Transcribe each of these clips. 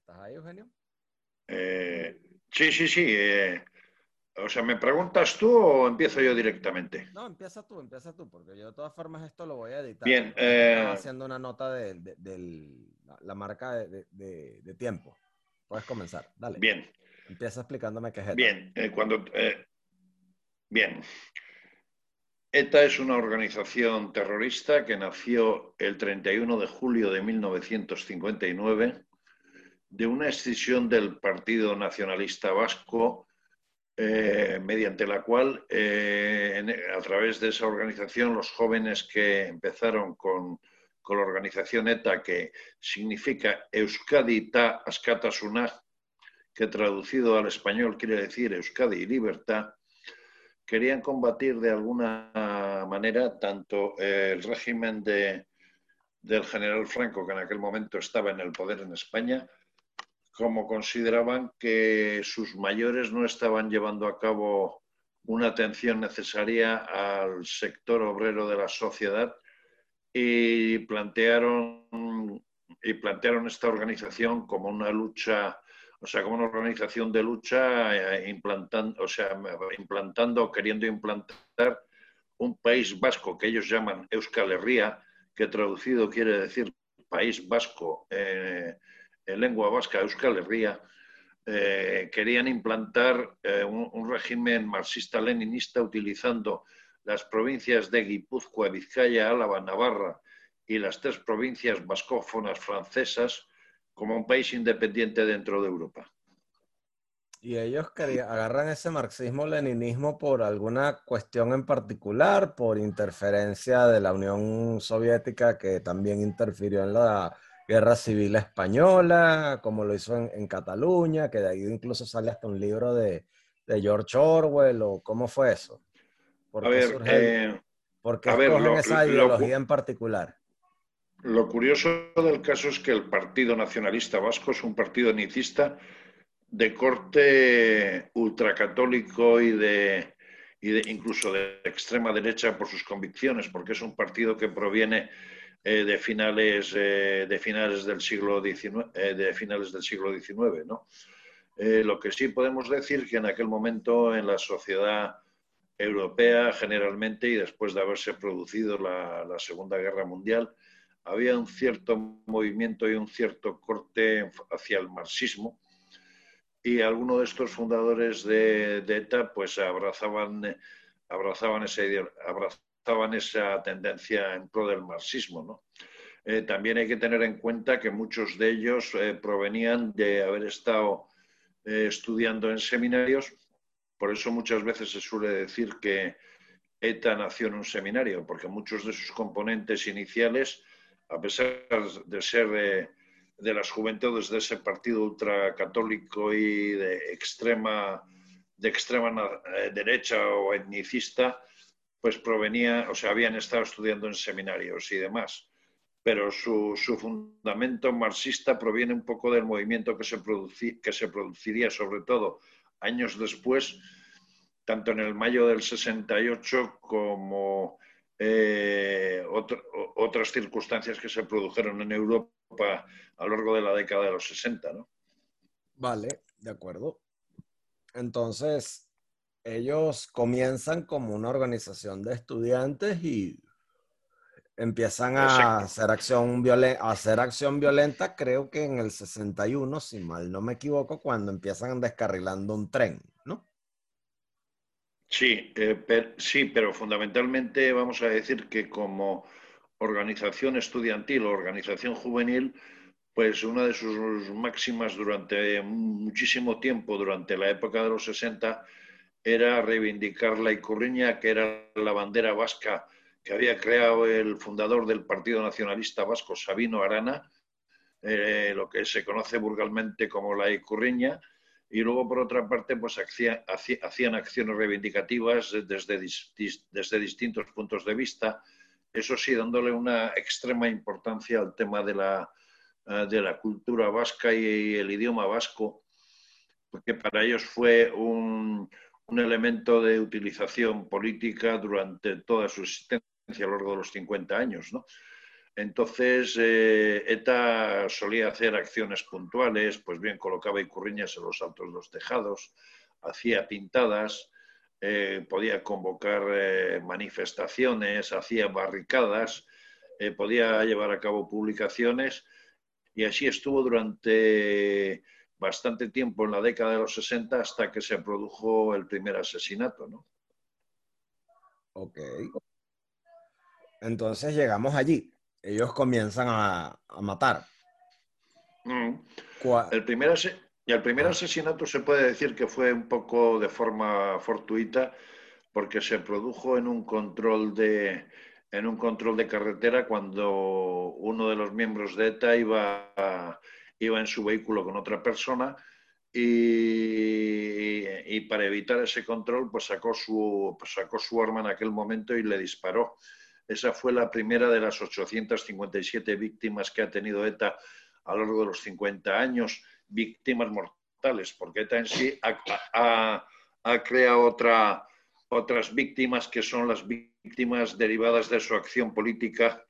¿Estás ahí, Eugenio? Eh, sí, sí, sí. Eh, o sea, ¿me preguntas tú o empiezo yo directamente? No, empieza tú, empieza tú, porque yo de todas formas esto lo voy a editar. Bien. Eh, haciendo una nota de, la marca de, tiempo. Puedes comenzar, dale. Bien. Empieza explicándome qué es ETA. Bien, cuando... bien. ETA es una organización terrorista que nació el 31 de julio de 1959 de una escisión del Partido Nacionalista Vasco, eh, mediante la cual, eh, a través de esa organización, los jóvenes que empezaron con, la organización ETA, que significa Euskadi Ta Askatasuna, que traducido al español quiere decir Euskadi y libertad, querían combatir de alguna manera tanto el régimen de, del general Franco, que en aquel momento estaba en el poder en España, como consideraban que sus mayores no estaban llevando a cabo una atención necesaria al sector obrero de la sociedad y plantearon, y plantearon esta organización como una lucha, o sea, como una organización de lucha eh, implantando, o sea, implantando, queriendo implantar un país vasco que ellos llaman Euskal Herria, que traducido quiere decir país vasco. Eh, en lengua vasca, Euskal Herria, eh, querían implantar eh, un, régimen marxista-leninista utilizando las provincias de Guipúzcoa, Vizcaya, Álava, Navarra y las tres provincias vascófonas francesas como un país independiente dentro de Europa. ¿Y ellos agarran ese marxismo-leninismo por alguna cuestión en particular, por interferencia de la Unión Soviética que también interfirió en la Guerra Civil Española, como lo hizo en, Cataluña, que de ahí incluso sale hasta un libro de, George Orwell, o cómo fue eso? ¿Por qué, eh, esa ideología en particular? Lo curioso del caso es que el Partido Nacionalista Vasco es un partido nicista de corte ultracatólico y de, y de incluso de extrema derecha por sus convicciones, porque es un partido que proviene eh, de, finales, eh, de finales del siglo XIX, eh, de finales del siglo XIX, ¿no? lo que sí podemos decir que en aquel momento en la sociedad europea generalmente y después de haberse producido la, Segunda Guerra Mundial, había un cierto movimiento y un cierto corte hacia el marxismo y algunos de estos fundadores de, ETA pues abrazaban, abrazaban, abrazaban estaban esa tendencia en pro del marxismo. ¿no? Eh, también hay que tener en cuenta que muchos de ellos eh, provenían de haber estado eh, estudiando en seminarios, por eso muchas veces se suele decir que ETA nació en un seminario, porque muchos de sus componentes iniciales, a pesar de ser de las juventudes de ese partido ultracatólico y de extrema, de extrema derecha o etnicista, pues provenía, o sea, habían estado estudiando en seminarios y demás. Pero su, fundamento marxista proviene un poco del movimiento que se, que se produciría, sobre todo años después, tanto en el mayo del 68 como eh, otras circunstancias que se produjeron en Europa a lo largo de la década de los 60. ¿no? Vale, de acuerdo. Entonces, ellos comienzan como una organización de estudiantes y empiezan a hacer, acción a hacer acción violenta, creo que en el 61, si mal no me equivoco, cuando empiezan descarrilando un tren, ¿no? Sí, eh, sí, pero fundamentalmente vamos a decir que como organización estudiantil o organización juvenil, pues una de sus máximas durante muchísimo tiempo, durante la época de los 60, era reivindicar la Icurriña, que era la bandera vasca que había creado el fundador del Partido Nacionalista Vasco, Sabino Arana, eh, lo que se conoce vulgarmente como la Icurriña, y luego, por otra parte, pues hacían acciones reivindicativas desde, desde distintos puntos de vista, eso sí, dándole una extrema importancia al tema de la, eh, de la cultura vasca y el idioma vasco, porque para ellos fue un, un elemento de utilización política durante toda su existencia a lo largo de los 50 años. Entonces, eh, ETA solía hacer acciones puntuales, pues bien, colocaba icurriñas en los altos de los tejados, hacía pintadas, eh, podía convocar eh, manifestaciones, hacía barricadas, podía llevar a cabo publicaciones y así estuvo durante bastante tiempo en la década de los 60 hasta que se produjo el primer asesinato, ¿no? Ok. Entonces llegamos allí ellos comienzan a, matar. Mm. El primer y el primer asesinato se puede decir que fue un poco de forma fortuita porque se produjo en un control de en un control de carretera cuando uno de los miembros de ETA iba, iba en su vehículo con otra persona y, y, para evitar ese control pues sacó su, pues sacó su arma en aquel momento y le disparó. Esa fue la primera de las 857 víctimas que ha tenido ETA a lo largo de los 50 años, víctimas mortales, porque ETA en sí ha, creado otra, otras víctimas que son las víctimas derivadas de su acción política,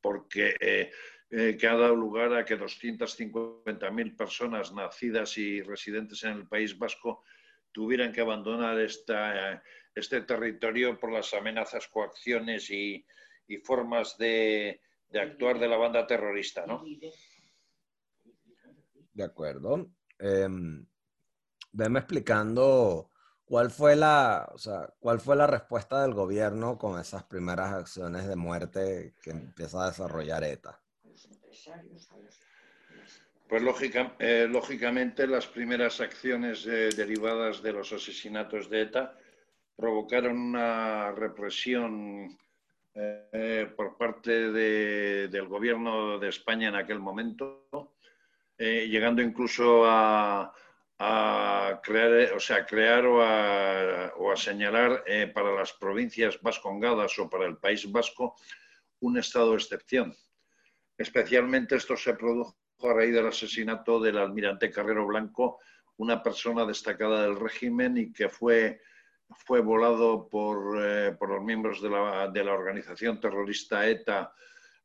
porque eh, eh, que ha dado lugar a que 250.000 personas nacidas y residentes en el País Vasco tuvieran que abandonar esta, este territorio por las amenazas, coacciones y, formas de, actuar de la banda terrorista, ¿no? De acuerdo. Eh, veme explicando cuál fue la, cuál fue la respuesta del gobierno con esas primeras acciones de muerte que empieza a desarrollar ETA. Pues eh, lógicamente las primeras acciones eh, derivadas de los asesinatos de ETA provocaron una represión eh, por parte del gobierno de España en aquel momento, llegando incluso a, crear, o sea, crear o a, señalar para las provincias vascongadas o para el País Vasco un estado de excepción. Especialmente esto se produjo a raíz del asesinato del almirante Carrero Blanco, una persona destacada del régimen y que fue, fue volado por, eh, por los miembros de la, de la, organización terrorista ETA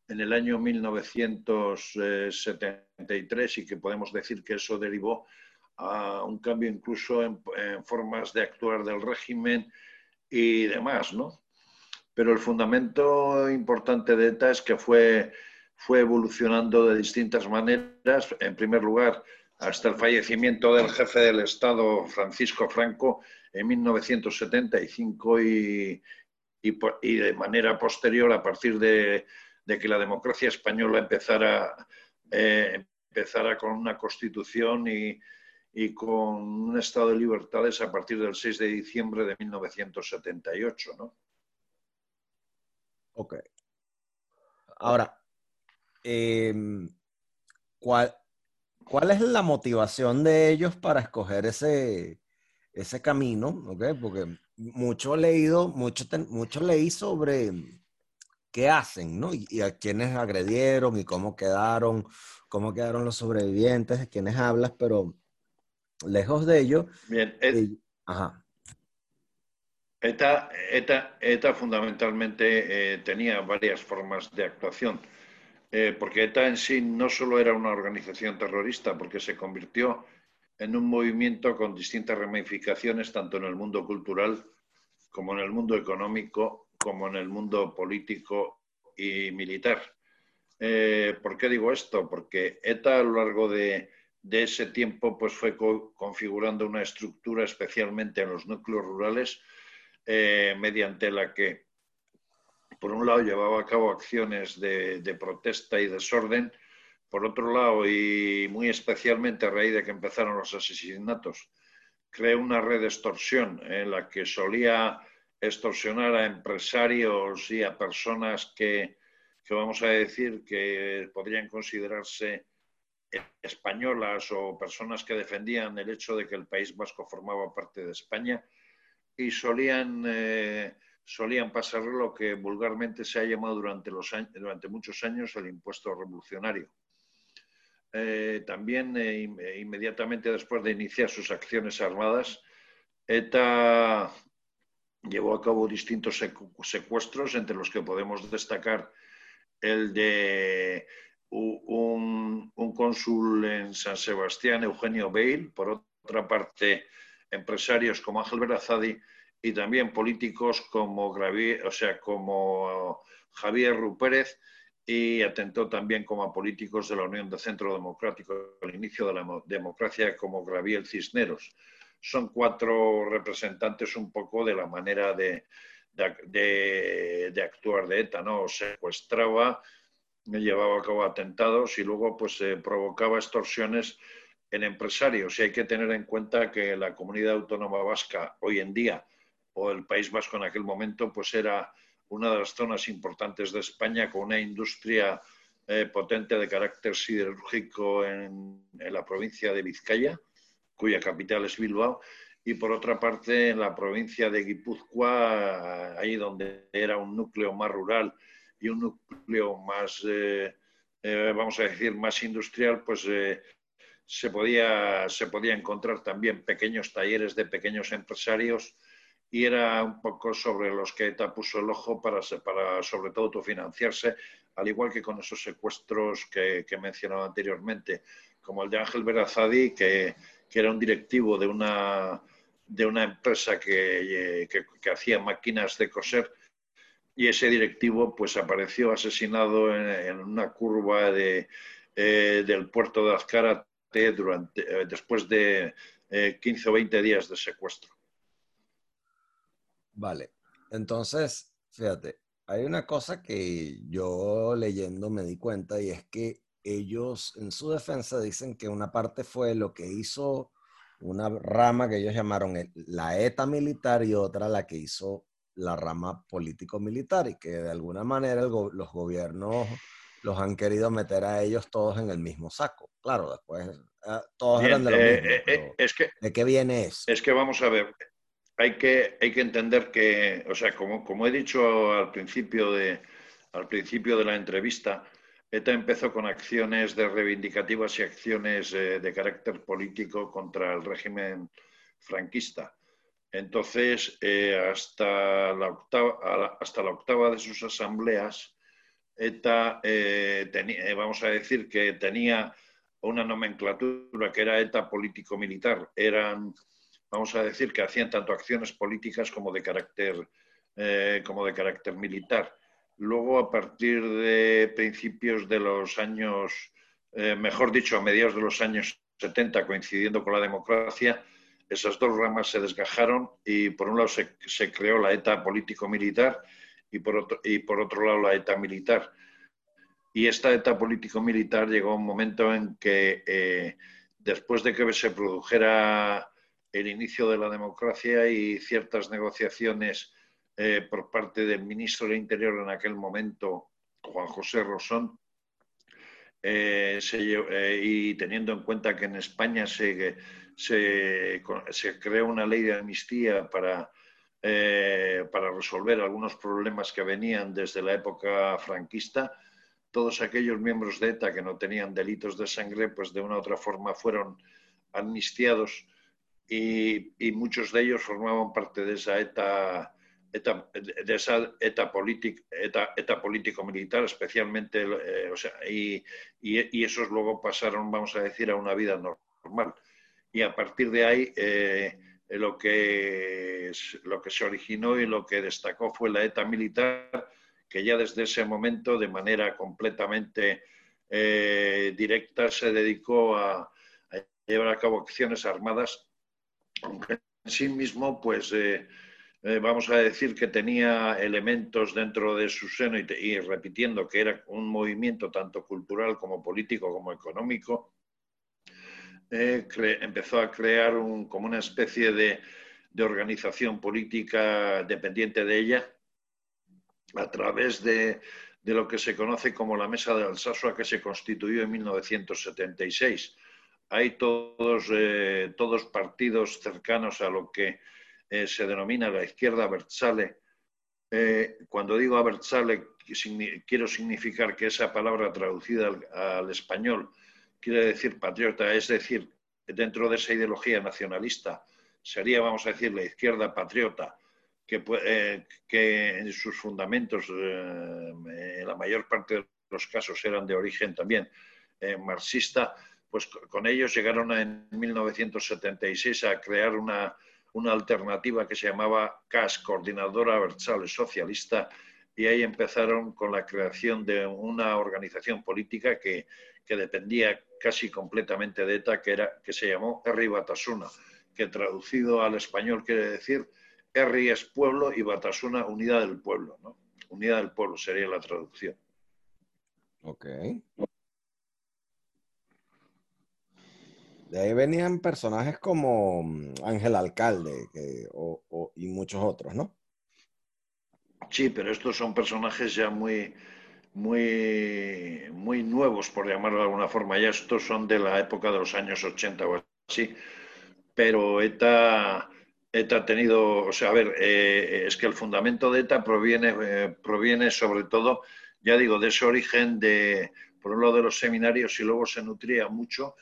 en el año 1973 y que podemos decir que eso derivó a un cambio incluso en, en formas de actuar del régimen y demás, ¿no? Pero el fundamento importante de ETA es que fue fue evolucionando de distintas maneras. En primer lugar, hasta el fallecimiento del jefe del Estado, Francisco Franco, en 1975 y, y, de manera posterior, a partir de, que la democracia española empezara, eh, empezara con una constitución y, y, con un estado de libertades a partir del 6 de diciembre de 1978. ¿no? Ok. Ahora, Em, ¿cuál, ¿cuál es la motivación de ellos para escoger ese, ese camino? Porque mucho leído, mucho, mucho leí sobre qué hacen, ¿no? Y, a quiénes agredieron y cómo quedaron, cómo quedaron los sobrevivientes, de quiénes hablas, pero lejos de ello. Bien, ajá. ETA, ETA, fundamentalmente eh, tenía varias formas de actuación. Eh, porque ETA en sí no solo era una organización terrorista, porque se convirtió en un movimiento con distintas ramificaciones, tanto en el mundo cultural como en el mundo económico, como en el mundo político y militar. Eh, ¿Por qué digo esto? Porque ETA a lo largo de, ese tiempo pues fue configurando una estructura, especialmente en los núcleos rurales, eh, mediante la que por un lado llevaba a cabo acciones de, protesta y desorden, por otro lado, y muy especialmente a raíz de que empezaron los asesinatos, creó una red de extorsión en la que solía extorsionar a empresarios y a personas que, que vamos a decir que podrían considerarse españolas o personas que defendían el hecho de que el País Vasco formaba parte de España y solían eh, solían pasar lo que vulgarmente se ha llamado durante, los durante muchos años el impuesto revolucionario. Eh, también, eh, eh, inmediatamente después de iniciar sus acciones armadas, ETA llevó a cabo distintos secuestros, entre los que podemos destacar el de un, un cónsul en San Sebastián, Eugenio Bale, por otra parte empresarios como Ángel Berazadi y también políticos como, o sea, como Javier Rupérez y atentó también como a políticos de la Unión de Centro Democrático al inicio de la democracia como Graviel Cisneros. Son cuatro representantes un poco de la manera de, de, actuar de ETA, ¿no? Secuestraba, llevaba a cabo atentados y luego pues provocaba extorsiones en empresarios. Y hay que tener en cuenta que la comunidad autónoma vasca hoy en día, o el País Vasco en aquel momento, pues era una de las zonas importantes de España con una industria eh, potente de carácter siderúrgico en, la provincia de Vizcaya, cuya capital es Bilbao, y por otra parte en la provincia de Guipúzcoa, ahí donde era un núcleo más rural y un núcleo más, eh, eh, vamos a decir, más industrial, pues se podía, se podía encontrar también pequeños talleres de pequeños empresarios y era un poco sobre los que ETA puso el ojo para, para sobre todo autofinanciarse, al igual que con esos secuestros que, que he anteriormente, como el de Ángel Berazadi, que, que era un directivo de una, de una empresa que, que, hacía máquinas de coser y ese directivo pues apareció asesinado en, una curva de, eh, del puerto de Azcara durante, eh, después de 15 eh, o 20 días de secuestro. Vale, entonces, fíjate, hay una cosa que yo leyendo me di cuenta y es que ellos en su defensa dicen que una parte fue lo que hizo una rama que ellos llamaron la ETA militar y otra la que hizo la rama político-militar y que de alguna manera los gobiernos los han querido meter a ellos todos en el mismo saco. Claro, después ah, todos eran de lo eh, mismo. Eh, es que, ¿De qué viene eso? Es que vamos a ver, hay que, entender que, o sea, como, he dicho al principio, de, la entrevista, ETA empezó con acciones de reivindicativas y acciones eh, de carácter político contra el régimen franquista. Entonces, hasta, la octava, hasta la octava de sus asambleas, ETA, eh, tenía, eh, vamos a decir que tenía una nomenclatura que era ETA político-militar. Eran, vamos a decir, que hacían tanto acciones políticas como de carácter, eh, como de carácter militar. Luego, a partir de principios de los años, mejor dicho, a mediados de los años 70, coincidiendo con la democracia, esas dos ramas se desgajaron y por un lado se, se creó la ETA político-militar y por otro, y por otro lado la ETA militar. Y esta ETA político-militar llegó a un momento en que, eh, después de que se produjera el inicio de la democracia y ciertas negociaciones eh, por parte del ministro del Interior en aquel momento, Juan José Rosón, eh, y teniendo en cuenta que en España se, se, creó una ley de amnistía para eh, para resolver algunos problemas que venían desde la época franquista, todos aquellos miembros de ETA que no tenían delitos de sangre, pues de una u otra forma fueron amnistiados y, muchos de ellos formaban parte de esa ETA, de esa ETA, ETA, político-militar, especialmente, eh, o sea, y, y, esos luego pasaron, vamos a decir, a una vida normal. Y a partir de ahí... Eh, lo que, lo que se originó y lo que destacó fue la ETA militar, que ya desde ese momento, de manera completamente eh, directa, se dedicó a, llevar a cabo acciones armadas, en sí mismo, pues, eh, eh, vamos a decir que tenía elementos dentro de su seno y repitiendo que era un movimiento tanto cultural como político como económico, eh, empezó a crear como una especie de, organización política dependiente de ella a través de, lo que se conoce como la Mesa de Alsasua que se constituyó en 1976. Hay todos, eh, todos partidos cercanos a lo que eh, se denomina la izquierda Bertzale. cuando digo Bertzale, quiero significar que esa palabra traducida al español quiere decir patriota, es decir, dentro de esa ideología nacionalista sería, vamos a decir, la izquierda patriota, que, eh, que en sus fundamentos, en la mayor parte de los casos eran de origen también marxista, pues con ellos llegaron en 1976 a crear una, una alternativa que se llamaba CAS, Coordinadora Versal Socialista, y ahí empezaron con la creación de una organización política que, dependía casi completamente de ETA, que, era, que se llamó Erri Batasuna, que traducido al español quiere decir Erri es pueblo y Batasuna unidad del pueblo. ¿no? Unidad del pueblo sería la traducción. Ok. De ahí venían personajes como mm, Ángel Alcalde y muchos otros, ¿no? Sí, pero estos son personajes ya muy, muy, muy nuevos, por llamarlo de alguna forma. Ya estos son de la época de los años 80 o así. Pero ETA, ETA ha tenido, o sea, a ver, eh, es que el fundamento de ETA proviene, eh, proviene sobre todo, ya digo, de ese origen de, por un lado, de los seminarios y luego se nutría mucho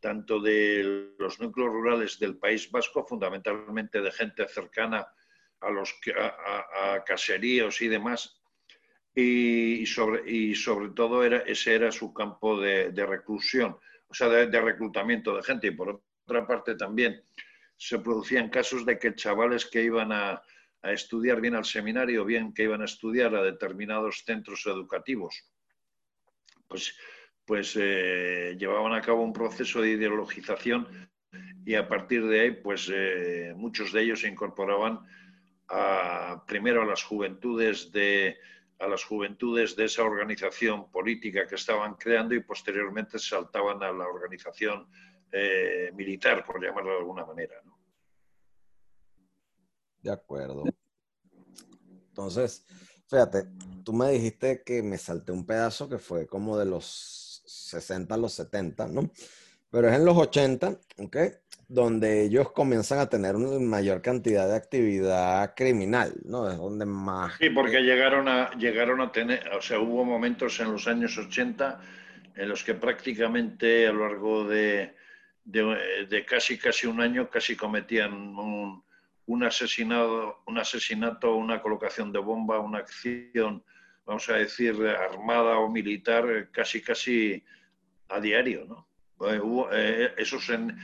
tanto de los núcleos rurales del País Vasco, fundamentalmente de gente cercana a los a, caseríos y demás. Y, sobre, y sobre todo era, ese era su campo de, reclusión, o sea, de, reclutamiento de gente. Y por otra parte también se producían casos de que chavales que iban a, a estudiar bien al seminario, bien que iban a estudiar a determinados centros educativos, pues, pues eh, llevaban a cabo un proceso de ideologización y a partir de ahí, pues eh, muchos de ellos se incorporaban primero a las juventudes de a las juventudes de esa organización política que estaban creando y posteriormente saltaban a la organización eh, militar, por llamarlo de alguna manera. De acuerdo. Entonces, fíjate, tú me dijiste que me salté un pedazo que fue como de los 60 a los 70, ¿no? Pero es en los 80, ¿ok? Donde ellos comienzan a tener una mayor cantidad de actividad criminal, ¿no? Es donde más... Sí, porque llegaron a, llegaron a tener, o sea, hubo momentos en los años 80 en los que prácticamente a lo largo de, de, casi casi un año casi cometían un, un, asesinado, un asesinato, una colocación de bomba, una acción, vamos a decir, armada o militar, casi casi a diario, ¿no? Eh, eh, esos en,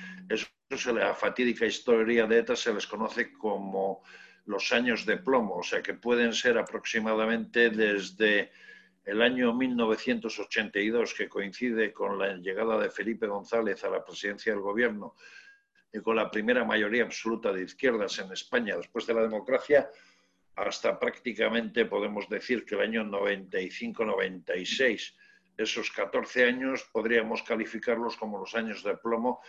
la fatídica historia de ETA se les conoce como los años de plomo, o sea que pueden ser aproximadamente desde el año 1982, que coincide con la llegada de Felipe González a la presidencia del gobierno y con la primera mayoría absoluta de izquierdas en España después de la democracia, hasta prácticamente podemos decir que el año 95-96 esos 14 años podríamos calificarlos como los años de plomo,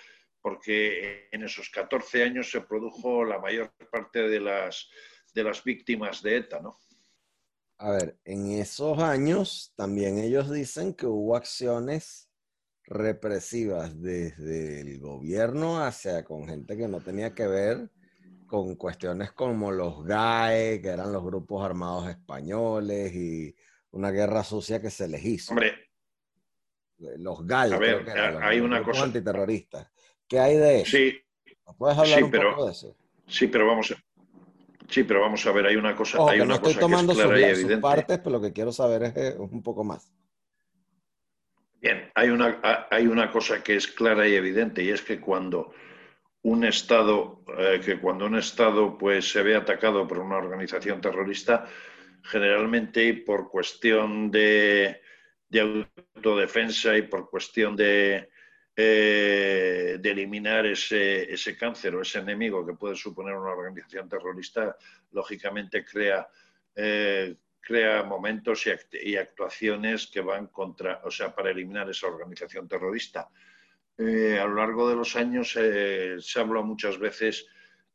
porque en esos 14 años se produjo la mayor parte de las, de las víctimas de ETA, ¿no? A ver, en esos años también ellos dicen que hubo acciones represivas desde el gobierno hacia con gente que no tenía que ver con cuestiones como los GAE, que eran los grupos armados españoles y una guerra sucia que se les hizo. Hombre, los GAL, a ver, hay una cosa antiterroristas. ¿Qué hay de eso? Sí, ¿Puedes hablar un poco de eso? Sí, pero vamos a, sí, pero vamos a ver, hay una cosa, hay una no estoy tomando que es clara y evidente. partes, pero lo que quiero saber es eh, un poco más. Bien, hay una, hay una cosa que es clara y evidente y es que cuando un Estado, eh, que cuando un Estado pues, se ve atacado por una organización terrorista, generalmente por cuestión de, de autodefensa y por cuestión de, eh, de eliminar ese, ese, cáncer o ese enemigo que puede suponer una organización terrorista, lógicamente crea, eh, crea momentos y, actuaciones que van contra, o sea, para eliminar esa organización terrorista. Eh, a lo largo de los años se habla muchas veces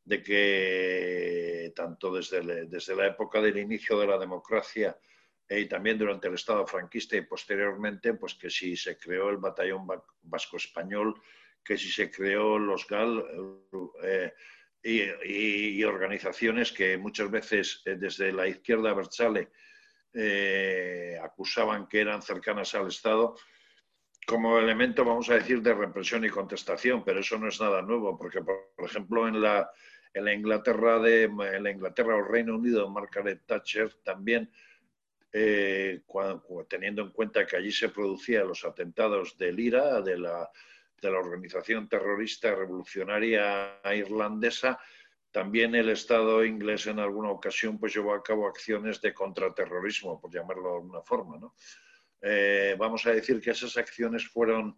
de que tanto desde, desde la época del inicio de la democracia y también durante el Estado franquista y posteriormente, pues que si se creó el Batallón Vasco Español, que si se creó los GAL eh, y, organizaciones que muchas veces eh, desde la izquierda Berchale eh, acusaban que eran cercanas al Estado como elemento, vamos a decir, de represión y contestación, pero eso no es nada nuevo, porque, por ejemplo, en la, en la Inglaterra de la Inglaterra o Reino Unido, Margaret Thatcher también, eh, teniendo en cuenta que allí se producían los atentados del IRA, de la, de la organización terrorista revolucionaria irlandesa, también el Estado inglés en alguna ocasión pues, llevó a cabo acciones de contraterrorismo, por llamarlo de alguna forma. ¿no? Eh, vamos a decir que esas acciones fueron,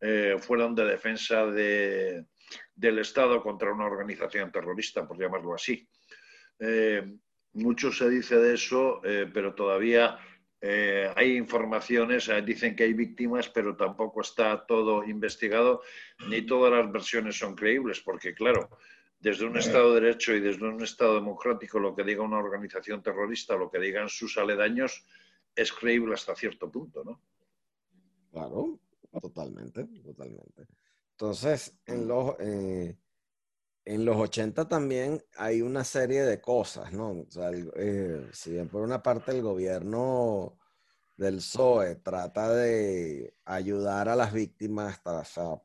eh, fueron de defensa de, del Estado contra una organización terrorista, por llamarlo así. Eh, mucho se dice de eso, pero todavía hay informaciones, dicen que hay víctimas, pero tampoco está todo investigado, ni todas las versiones son creíbles, porque claro, desde un Estado de Derecho y desde un Estado democrático, lo que diga una organización terrorista, lo que digan sus aledaños, es creíble hasta cierto punto, ¿no? Claro, totalmente, totalmente. Entonces, en los, eh, en los 80 también hay una serie de cosas, ¿no? O sea, eh, si bien por una parte el gobierno del PSOE trata de ayudar a las víctimas,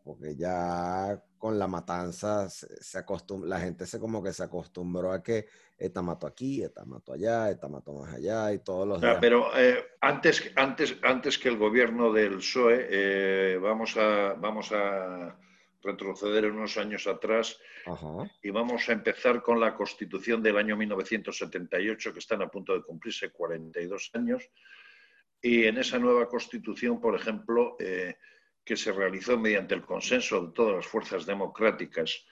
porque ya con la matanza se, la gente se como que se acostumbró a que esta mató aquí, esta mató allá, esta mató más allá y todos los días. Pero eh, antes, antes, antes que el gobierno del PSOE, eh, vamos, a, vamos a retroceder unos años atrás y vamos a empezar con la constitución del año 1978, que están a punto de cumplirse 42 años y en esa nueva constitución, por ejemplo, eh, que se realizó mediante el consenso de todas las fuerzas democráticas,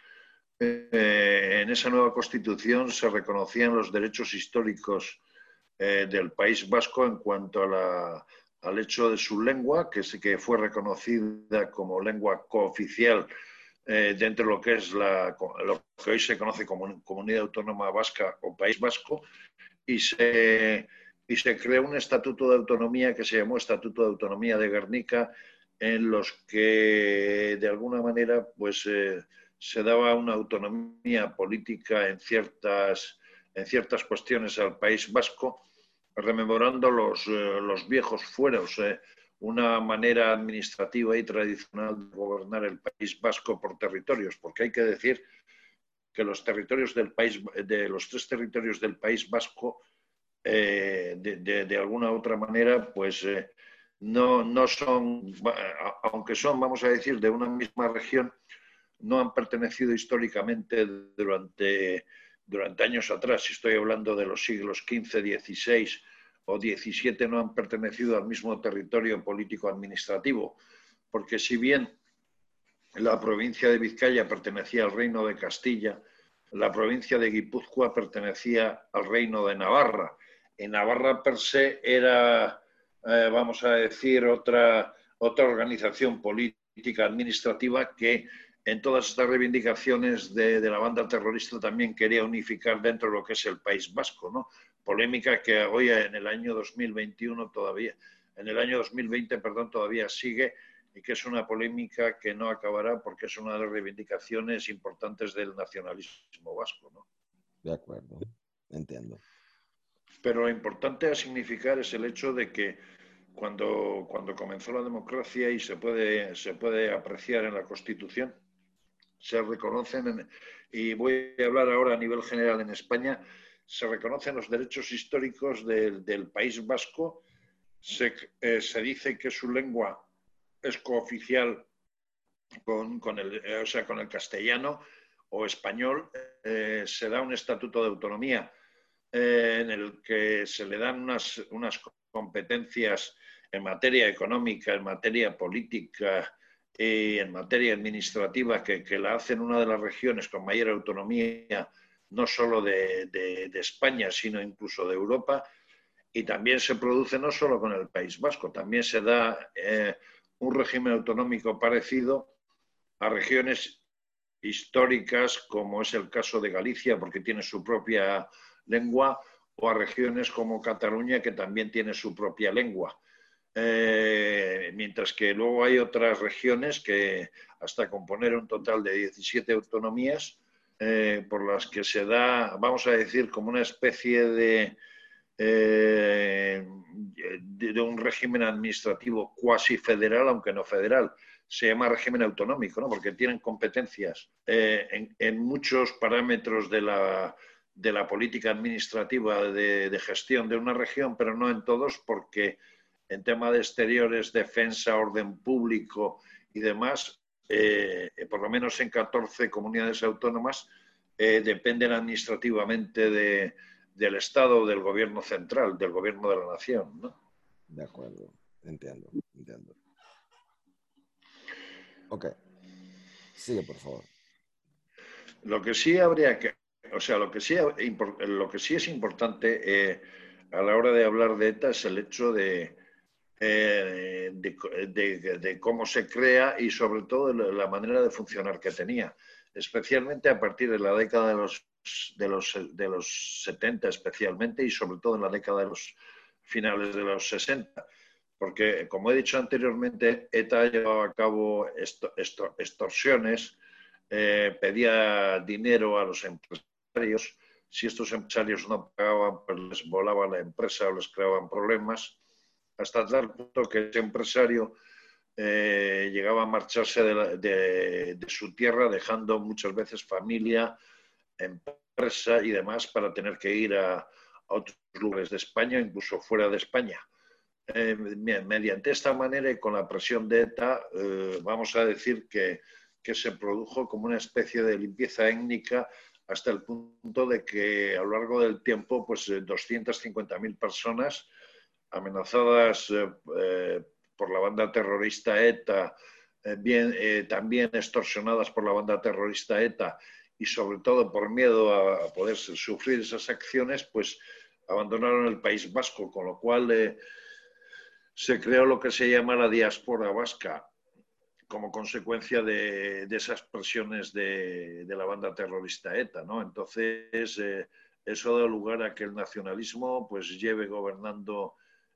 eh, en esa nueva constitución se reconocían los derechos históricos eh, del País Vasco en cuanto al hecho de su lengua, que, que fue reconocida como lengua cooficial dentro de lo que es la, lo que hoy se conoce como Comunidad Autónoma Vasca o País Vasco, y se y se creó un estatuto de autonomía que se llamó Estatuto de Autonomía de Guernica, en los que de alguna manera pues, eh, se daba una autonomía política en ciertas, en ciertas cuestiones al País Vasco, rememorando los, eh, los viejos fueros, eh, una manera administrativa y tradicional de gobernar el País Vasco por territorios, porque hay que decir que los territorios del país, de los tres territorios del País Vasco, eh, de, alguna u otra manera, pues eh, no, no son, aunque son, vamos a decir, de una misma región, no han pertenecido históricamente durante, durante años atrás. Si estoy hablando de los siglos XV, XVI o XVII, no han pertenecido al mismo territorio político-administrativo, porque si bien la provincia de Vizcaya pertenecía al reino de Castilla, la provincia de Guipúzcoa pertenecía al reino de Navarra en Navarra per se era, eh, vamos a decir, otra, otra organización política administrativa que en todas estas reivindicaciones de, la banda terrorista también quería unificar dentro de lo que es el País Vasco, ¿no? Polémica que hoy en el año 2021 todavía, en el año 2020, perdón, todavía sigue y que es una polémica que no acabará porque es una de las reivindicaciones importantes del nacionalismo vasco, ¿no? De acuerdo, entiendo. Pero lo importante a significar es el hecho de que cuando, cuando comenzó la democracia y se puede, se puede apreciar en la Constitución, se reconocen, y voy a hablar ahora a nivel general en España, se reconocen los derechos históricos del País Vasco, se, eh, se, dice que su lengua es cooficial con, con, el, o sea, con el castellano o español, eh, se da un estatuto de autonomía eh, en el que se le dan unas, unas competencias en materia económica, en materia política y en materia administrativa que, que, la hacen una de las regiones con mayor autonomía, no solo de, de, España, sino incluso de Europa. Y también se produce no solo con el País Vasco, también se da eh, un régimen autonómico parecido a regiones históricas, como es el caso de Galicia, porque tiene su propia lengua, o a regiones como Cataluña, que también tiene su propia lengua. Eh, mientras que luego hay otras regiones que, hasta componer un total de 17 autonomías, eh, por las que se da, vamos a decir, como una especie de, eh, de, un régimen administrativo cuasi federal, aunque no federal. Se llama régimen autonómico, ¿no? porque tienen competencias eh, en, muchos parámetros de la, de la política administrativa de, gestión de una región, pero no en todos, porque en tema de exteriores, defensa, orden público y demás, eh, por lo menos en 14 comunidades autónomas, eh, dependen administrativamente de, del Estado, del gobierno central, del gobierno de la nación. ¿no? De acuerdo, entiendo, entiendo. Ok. Sigue, por favor. Lo que sí habría que, o sea, lo que sí, lo que sí es importante eh, a la hora de hablar de ETA es el hecho de, eh, de, cómo se crea y sobre todo la manera de funcionar que tenía, especialmente a partir de la década de los de los, de los 70 especialmente y sobre todo en la década de los finales de los 60. Porque, como he dicho anteriormente, ETA llevaba a cabo extorsiones, eh, pedía dinero a los empresarios. Si estos empresarios no pagaban, pues les volaba la empresa o les creaban problemas, hasta tal punto que ese empresario eh, llegaba a marcharse de, de, su tierra, dejando muchas veces familia, empresa y demás para tener que ir a, otros lugares de España, incluso fuera de España. Eh, mediante esta manera y con la presión de ETA, eh, vamos a decir que, que, se produjo como una especie de limpieza étnica hasta el punto de que a lo largo del tiempo, pues 250.000 eh, personas amenazadas por la banda terrorista ETA, también extorsionadas por la banda terrorista ETA y sobre todo por miedo a, poder sufrir esas acciones, pues abandonaron el País Vasco, con lo cual eh, se creó lo que se llama la diáspora vasca como consecuencia de, esas presiones de, la banda terrorista ETA, ¿no? Entonces, eh, eso da lugar a que el nacionalismo pues lleve gobernando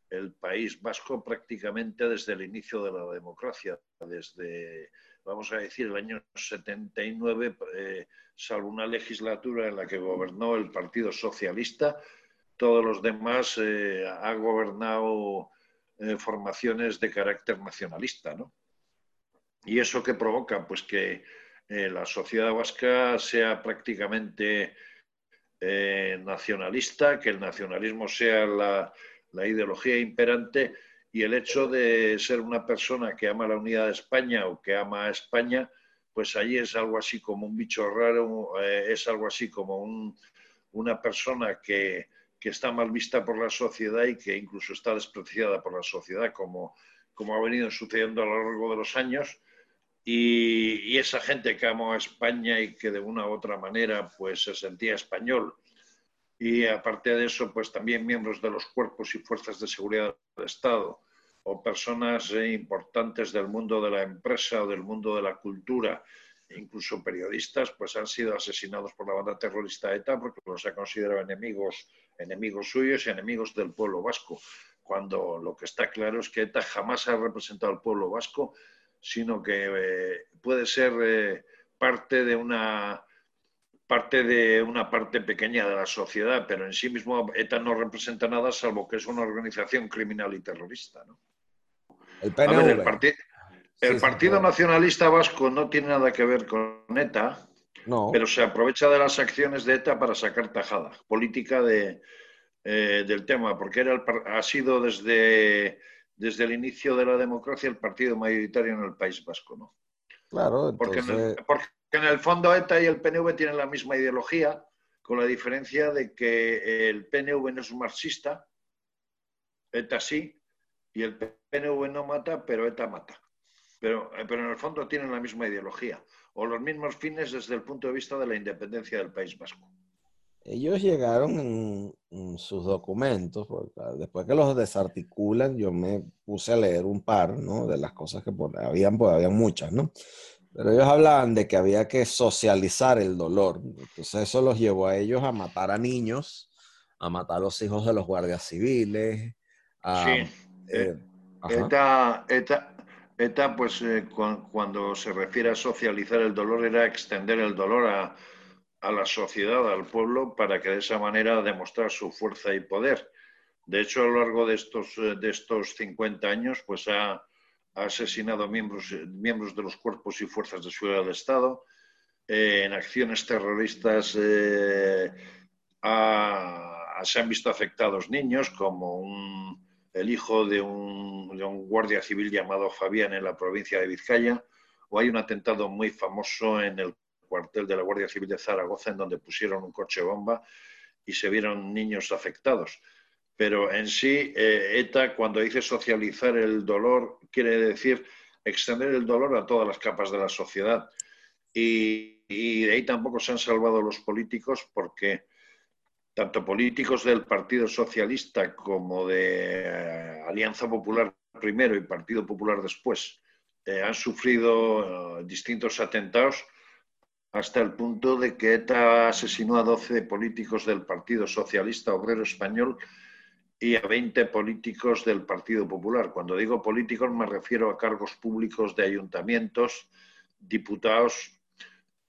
el País Vasco prácticamente desde el inicio de la democracia, desde vamos a decir, el año 79, eh, salvo una legislatura en la que gobernó el Partido Socialista, todos los demás eh, han gobernado eh, formaciones de carácter nacionalista, ¿no? ¿Y eso qué provoca? Pues que la sociedad vasca sea prácticamente nacionalista, que el nacionalismo sea la, ideología imperante y el hecho de ser una persona que ama la unidad de España o que ama a España, pues allí es algo así como un bicho raro, eh, es algo así como una persona que, está mal vista por la sociedad y que incluso está despreciada por la sociedad, como, como ha venido sucediendo a lo largo de los años. Y, esa gente que amó a España y que de una u otra manera pues se sentía español y aparte de eso, pues también miembros de los cuerpos y fuerzas de seguridad del Estado o personas eh, importantes del mundo de la empresa o del mundo de la cultura, incluso periodistas, pues han sido asesinados por la banda terrorista ETA porque los ha considerado enemigos, enemigos suyos y enemigos del pueblo vasco, cuando lo que está claro es que ETA jamás ha representado al pueblo vasco, sino que eh, puede ser eh, parte de una parte de una parte pequeña de la sociedad, pero en sí mismo ETA no representa nada salvo que es una organización criminal y terrorista. ¿no? El, Partido Nacionalista Vasco no tiene nada que ver con ETA, pero se aprovecha de las acciones de ETA para sacar tajada política de, eh, del tema, porque era ha sido desde, desde el inicio de la democracia el partido mayoritario en el País Vasco. ¿no? Claro, entonces... porque en el fondo ETA y el PNV tienen la misma ideología, con la diferencia de que el PNV no es marxista, ETA sí, y el PNV no mata, pero ETA mata. Pero, eh, pero en el fondo tienen la misma ideología o los mismos fines desde el punto de vista de la independencia del País Vasco. Ellos llegaron en, sus documentos, porque después que los desarticulan, yo me puse a leer un par, ¿no? De las cosas que habían, pues habían muchas, ¿no? Pero ellos hablaban de que había que socializar el dolor. Entonces eso los llevó a ellos a matar a niños, a matar a los hijos de los guardias civiles. sí. Eh, ETA, ETA, pues eh, cuando se refiere a socializar el dolor, era extender el dolor a, a, la sociedad, al pueblo, para que de esa manera demostrar su fuerza y poder. De hecho, a lo largo de estos, de estos 50 años, pues ha, asesinado miembros, miembros de los cuerpos y fuerzas de seguridad del Estado. Eh, en acciones terroristas eh, se han visto afectados niños, como el hijo de un, de un guardia civil llamado Fabián en la provincia de Vizcaya, o hay un atentado muy famoso en el cuartel de la Guardia Civil de Zaragoza, en donde pusieron un coche bomba y se vieron niños afectados. Pero en sí, eh, ETA, cuando dice socializar el dolor, quiere decir extender el dolor a todas las capas de la sociedad. Y, de ahí tampoco se han salvado los políticos porque tanto políticos del Partido Socialista como de eh, Alianza Popular primero y Partido Popular después eh, han sufrido distintos atentados hasta el punto de que ETA asesinó a 12 políticos del Partido Socialista Obrero Español y a 20 políticos del Partido Popular. Cuando digo políticos me refiero a cargos públicos de ayuntamientos, diputados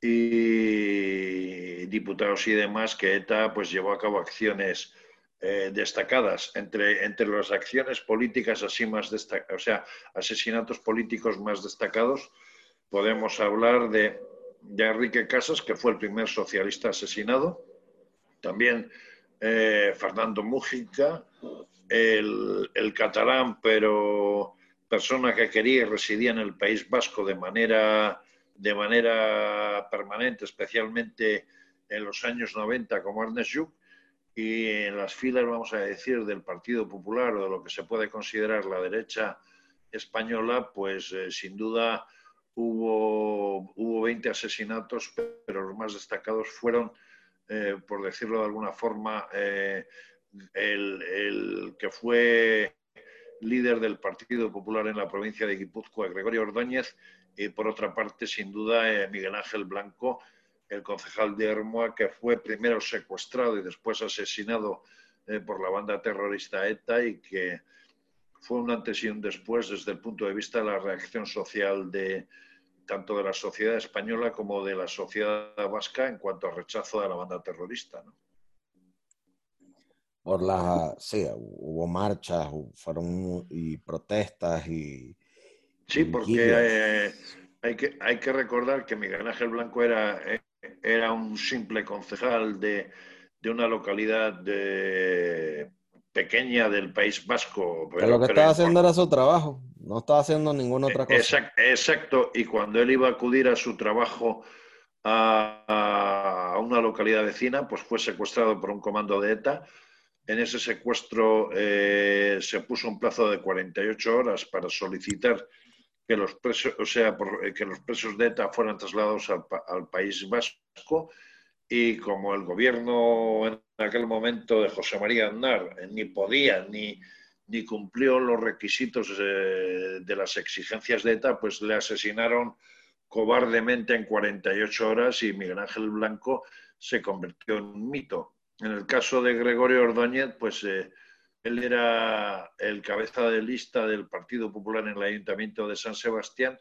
y diputados y demás que ETA pues llevó a cabo acciones eh, destacadas entre, entre las acciones políticas así más destacadas, o sea, asesinatos políticos más destacados, podemos hablar de de Enrique Casas, que fue el primer socialista asesinado, también eh, Fernando Mújica, el, catalán, pero persona que quería y residía en el País Vasco de manera, permanente, especialmente en los años 90, como Ernest Lluch, y en las filas, vamos a decir, del Partido Popular o de lo que se puede considerar la derecha española, pues eh, sin duda hubo, hubo 20 asesinatos, pero los más destacados fueron, eh, por decirlo de alguna forma, eh, el, que fue líder del Partido Popular en la provincia de Guipúzcoa, Gregorio Ordóñez, y por otra parte, sin duda, eh, Miguel Ángel Blanco, el concejal de Hermoa, que fue primero secuestrado y después asesinado por la banda terrorista ETA y que fue un antes y un después desde el punto de vista de la reacción social de tanto de la sociedad española como de la sociedad vasca en cuanto al rechazo de la banda terrorista. Por la, sí, hubo marchas, fueron y protestas y... Sí, porque eh, hay, que, hay que recordar que Miguel Ángel Blanco era, eh, era un simple concejal de, de una localidad de pequeña del País Vasco. Pero, lo que estaba haciendo era su trabajo, no estaba haciendo ninguna otra cosa. Exacto, y cuando él iba a acudir a su trabajo a, una localidad vecina, pues fue secuestrado por un comando de ETA. En ese secuestro eh, se puso un plazo de 48 horas para solicitar que los presos, o sea, eh, que los presos de ETA fueran trasladados al, al País Vasco y como el gobierno en aquel momento de José María Aznar ni podía ni, ni cumplió los requisitos eh, de las exigencias de ETA, pues le asesinaron cobardemente en 48 horas y Miguel Ángel Blanco se convirtió en un mito. En el caso de Gregorio Ordóñez, pues eh, él era el cabeza de lista del Partido Popular en el Ayuntamiento de San Sebastián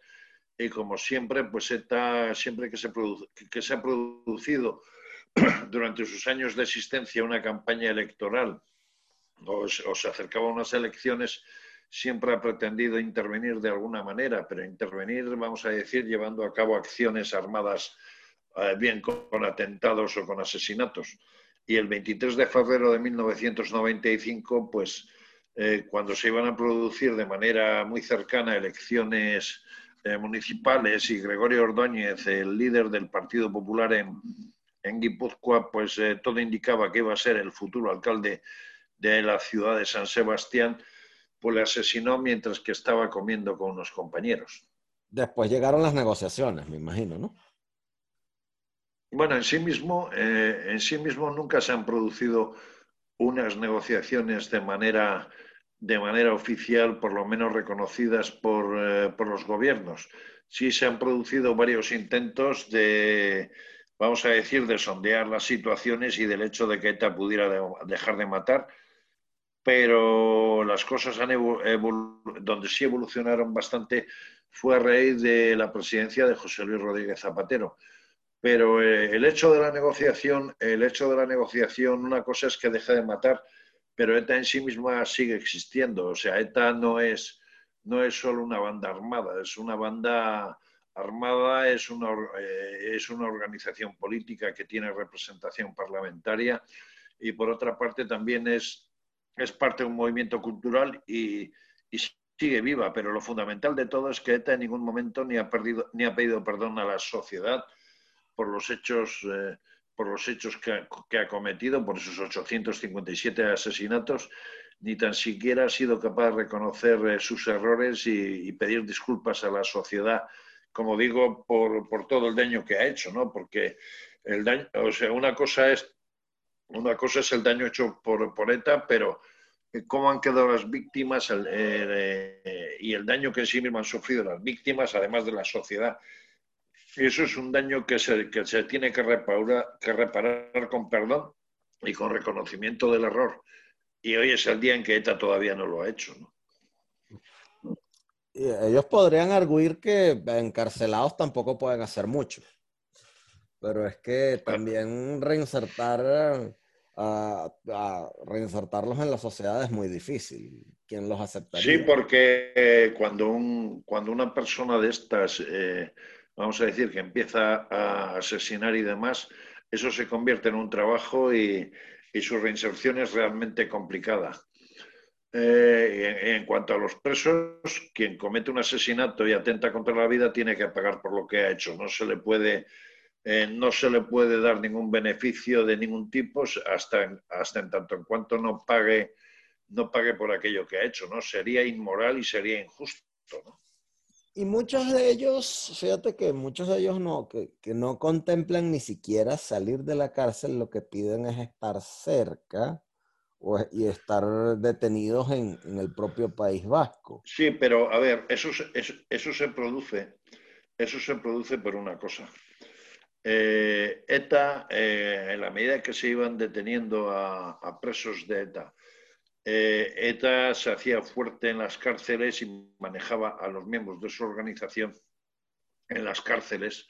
y como siempre, pues ETA, siempre que se, que se ha producido durante sus años de existencia una campaña electoral o, se acercaba a unas elecciones, siempre ha pretendido intervenir de alguna manera, pero intervenir, vamos a decir, llevando a cabo acciones armadas, eh, bien con, atentados o con asesinatos. Y el 23 de febrero de 1995, pues eh, cuando se iban a producir de manera muy cercana elecciones eh, municipales y Gregorio Ordóñez, el líder del Partido Popular en, en Guipúzcoa, pues eh, todo indicaba que iba a ser el futuro alcalde de la ciudad de San Sebastián, pues le asesinó mientras que estaba comiendo con unos compañeros. Después llegaron las negociaciones, me imagino, ¿no? Bueno, en sí mismo, eh, en sí mismo nunca se han producido unas negociaciones de manera, de manera oficial, por lo menos reconocidas por, eh, por los gobiernos. Sí se han producido varios intentos de, vamos a decir, de sondear las situaciones y del hecho de que ETA pudiera dejar de matar, pero las cosas han donde sí evolucionaron bastante fue a raíz de la presidencia de José Luis Rodríguez Zapatero. Pero eh, el hecho de la negociación, el hecho de la negociación, una cosa es que deje de matar pero ETA en sí misma sigue existiendo. O sea, ETA no es, no es solo una banda armada, es una banda armada, es una, eh, es una organización política que tiene representación parlamentaria y por otra parte también es, es parte de un movimiento cultural y, sigue viva, pero lo fundamental de todo es que ETA en ningún momento ni ha, perdido, ni ha pedido perdón a la sociedad por los hechos, eh, por los hechos que ha, cometido, por esos 857 asesinatos, ni tan siquiera ha sido capaz de reconocer eh, sus errores y, pedir disculpas a la sociedad, como digo, por, por, todo el daño que ha hecho, ¿no? Porque el daño, o sea, una cosa es una cosa es el daño hecho por, por ETA, pero eh, cómo han quedado las víctimas eh, y el daño que en sí mismo han sufrido las víctimas, además de la sociedad. Eso es un daño que se, que se tiene que reparar, que reparar con perdón y con reconocimiento del error. Y hoy es el día en que ETA todavía no lo ha hecho. Ellos podrían arguir que encarcelados tampoco pueden hacer mucho. Pero es que también reinsertar a, reinsertarlos en la sociedad es muy difícil. ¿Quién los aceptaría? Sí, porque eh, cuando, un, cuando una persona de estas, eh, vamos a decir, que empieza a asesinar y demás, eso se convierte en un trabajo y, su reinserción es realmente complicada. Eh, en, en, cuanto a los presos, quien comete un asesinato y atenta contra la vida tiene que pagar por lo que ha hecho. No se le puede eh, no se le puede dar ningún beneficio de ningún tipo hasta, hasta en tanto en cuanto no pague, no pague por aquello que ha hecho, ¿no? Sería inmoral y sería injusto, Y muchos de ellos, fíjate que muchos de ellos no, que, no contemplan ni siquiera salir de la cárcel, lo que piden es estar cerca y estar detenidos en, el propio País Vasco. Sí, pero a ver, eso, eso, eso se produce, eso se produce por una cosa. Eh, ETA, eh, en la medida que se iban deteniendo a, presos de ETA, eh, ETA se hacía fuerte en las cárceles y manejaba a los miembros de su organización en las cárceles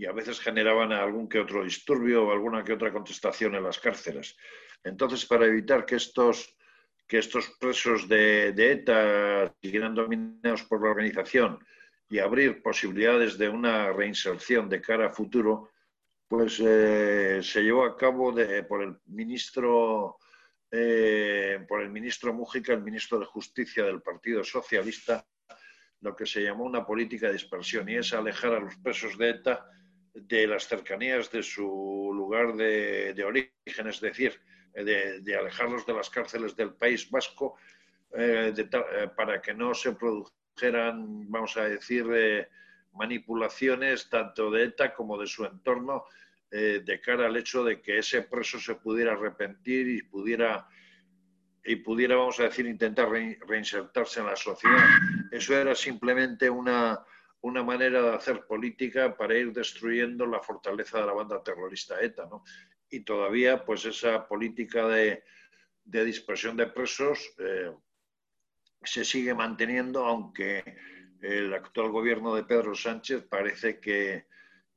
y a veces generaban algún que otro disturbio o alguna que otra contestación en las cárceles. Entonces, para evitar que estos, que estos presos de, ETA siguieran dominados por la organización, y abrir posibilidades de una reinserción de cara a futuro, pues eh, se llevó a cabo por el ministro eh, por el ministro Mújica, el ministro de Justicia del Partido Socialista, lo que se llamó una política de dispersión y es alejar a los presos de ETA de las cercanías de su lugar de, origen, es decir, de, alejarlos de las cárceles del País Vasco eh, para que no se produjeran eran, vamos a decir, eh, manipulaciones tanto de ETA como de su entorno eh, de cara al hecho de que ese preso se pudiera arrepentir y pudiera, y pudiera vamos a decir, intentar reinsertarse en la sociedad. Eso era simplemente una, una manera de hacer política para ir destruyendo la fortaleza de la banda terrorista ETA. ¿no? Y todavía, pues esa política de, de dispersión de presos eh, se sigue manteniendo, aunque el actual gobierno de Pedro Sánchez parece que,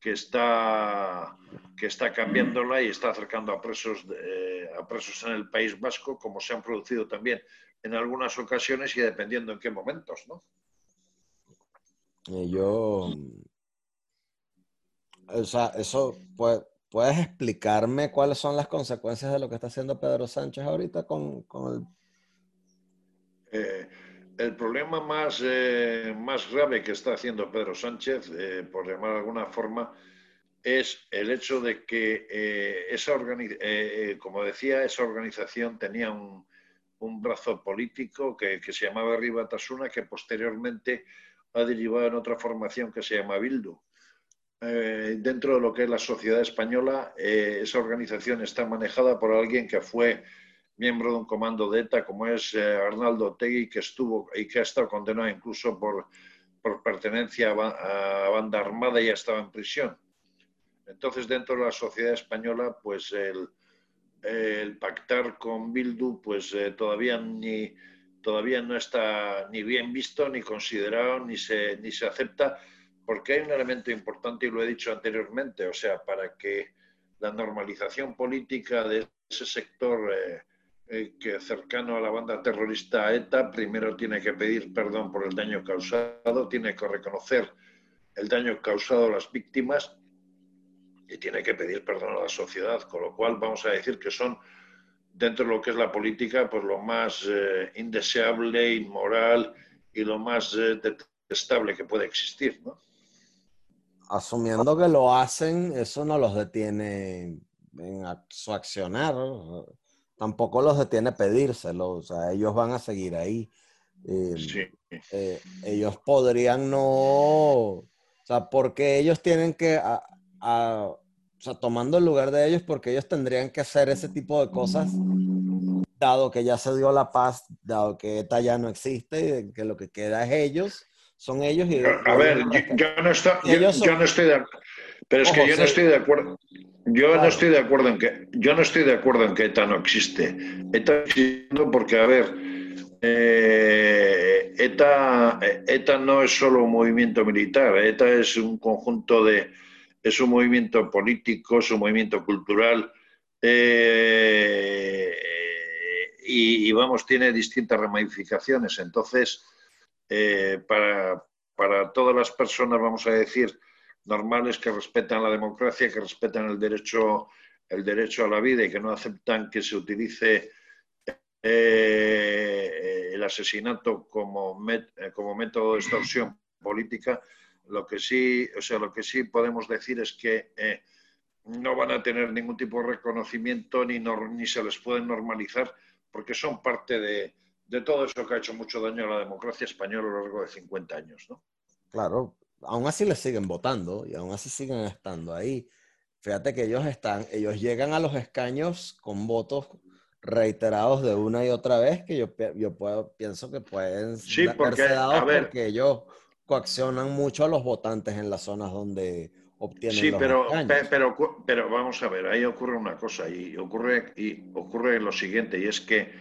está, que está cambiándola y está acercando a presos, a presos en el País Vasco, como se han producido también en algunas ocasiones y dependiendo en qué momentos, ¿no? Yo, o sea, eso, ¿puedes explicarme cuáles son las consecuencias de lo que está haciendo Pedro Sánchez ahorita con, con el eh, el problema más, eh, más grave que está haciendo Pedro Sánchez, eh, por llamar de alguna forma, es el hecho de que esa como decía, esa organización tenía un, brazo político que, se llamaba Ribatasuna, que posteriormente ha derivado en otra formación que se llama Bildu. dentro de lo que es la sociedad española, esa organización está manejada por alguien que fue miembro de un comando de ETA como es eh, Arnaldo Tegui, que estuvo y que ha estado condenado incluso por, por pertenencia a, banda armada y ha estado en prisión. Entonces, dentro de la sociedad española, pues el, el pactar con Bildu, pues eh, todavía ni todavía no está ni bien visto, ni considerado, ni se, ni se acepta, porque hay un elemento importante, y lo he dicho anteriormente, o sea, para que la normalización política de ese sector eh, eh, que cercano a la banda terrorista ETA, primero tiene que pedir perdón por el daño causado, tiene que reconocer el daño causado a las víctimas y tiene que pedir perdón a la sociedad, con lo cual vamos a decir que son dentro de lo que es la política, pues lo más eh, indeseable, inmoral y lo más eh, detestable que puede existir, ¿no? Asumiendo que lo hacen, eso no los detiene en su accionar, tampoco los detiene pedírselo, o sea, ellos van a seguir ahí. Em, sí. Eh, ellos podrían no, o sea, porque ellos tienen que, o sea, tomando el lugar de ellos, porque ellos tendrían que hacer ese tipo de cosas, dado que ya se dio la paz, dado que ETA ya no existe, y que lo que queda es ellos, son ellos y... A ver, yo, no, estoy, yo, no estoy de acuerdo, pero es que yo no estoy de acuerdo. Yo no estoy de acuerdo en que yo no estoy de acuerdo en que ETA no existe. ETA existe porque a ver, eh, ETA, ETA no es solo un movimiento militar. ETA es un conjunto de es un movimiento político, es un movimiento cultural eh, y, vamos tiene distintas ramificaciones. Entonces eh, para para todas las personas vamos a decir normales que respetan la democracia, que respetan el derecho, el derecho a la vida y que no aceptan que se utilice eh, el asesinato como, eh, como método de extorsión política, lo que sí, o sea, lo que sí podemos decir es que eh, no van a tener ningún tipo de reconocimiento ni, ni se les puede normalizar porque son parte de, de, todo eso que ha hecho mucho daño a la democracia española a lo largo de 50 años. ¿no? Claro, aún así le siguen votando y aún así siguen estando ahí. Fíjate que ellos están, ellos llegan a los escaños con votos reiterados de una y otra vez que yo, yo puedo, pienso que pueden sí, porque, porque ellos coaccionan mucho a los votantes en las zonas donde obtienen sí, pero, pero, pero vamos a ver, ahí ocurre una cosa y ocurre, y ocurre lo siguiente y es que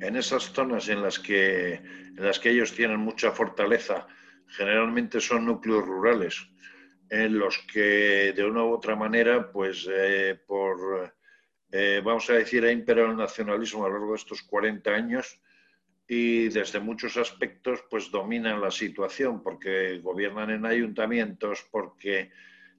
en esas zonas en las que, en las que ellos tienen mucha fortaleza, generalmente son núcleos rurales en los que de una u otra manera, pues eh, por, eh, vamos a decir, ha imperado el nacionalismo a lo largo de estos 40 años y desde muchos aspectos pues dominan la situación porque gobiernan en ayuntamientos, porque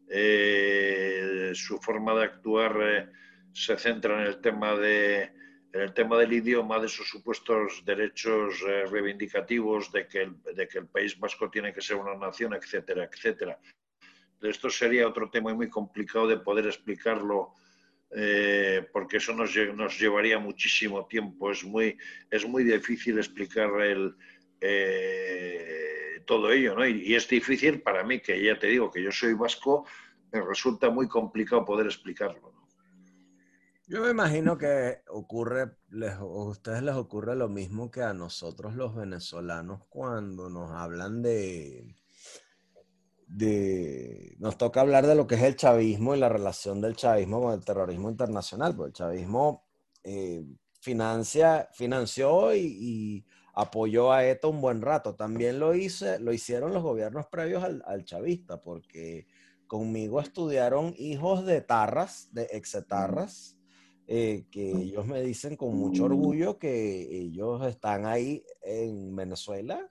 eh, su forma de actuar se centra en el tema de en el tema del idioma, de esos supuestos derechos eh, reivindicativos de que, de que el País Vasco tiene que ser una nación, etcétera, etcétera. Esto sería otro tema muy complicado de poder explicarlo eh, porque eso nos, nos, llevaría muchísimo tiempo. Es muy, es muy difícil explicar el, eh, todo ello, ¿no? Y, es difícil para mí, que ya te digo que yo soy vasco, me resulta muy complicado poder explicarlo. Yo me imagino que ocurre, les, a ustedes les ocurre lo mismo que a nosotros los venezolanos cuando nos hablan de, de, nos toca hablar de lo que es el chavismo y la relación del chavismo con el terrorismo internacional, porque el chavismo eh, financió y, apoyó a ETA un buen rato. También lo, hice, lo hicieron los gobiernos previos al, al chavista, porque conmigo estudiaron hijos de tarras, de exetarras eh, que ellos me dicen con mucho orgullo que ellos están ahí en Venezuela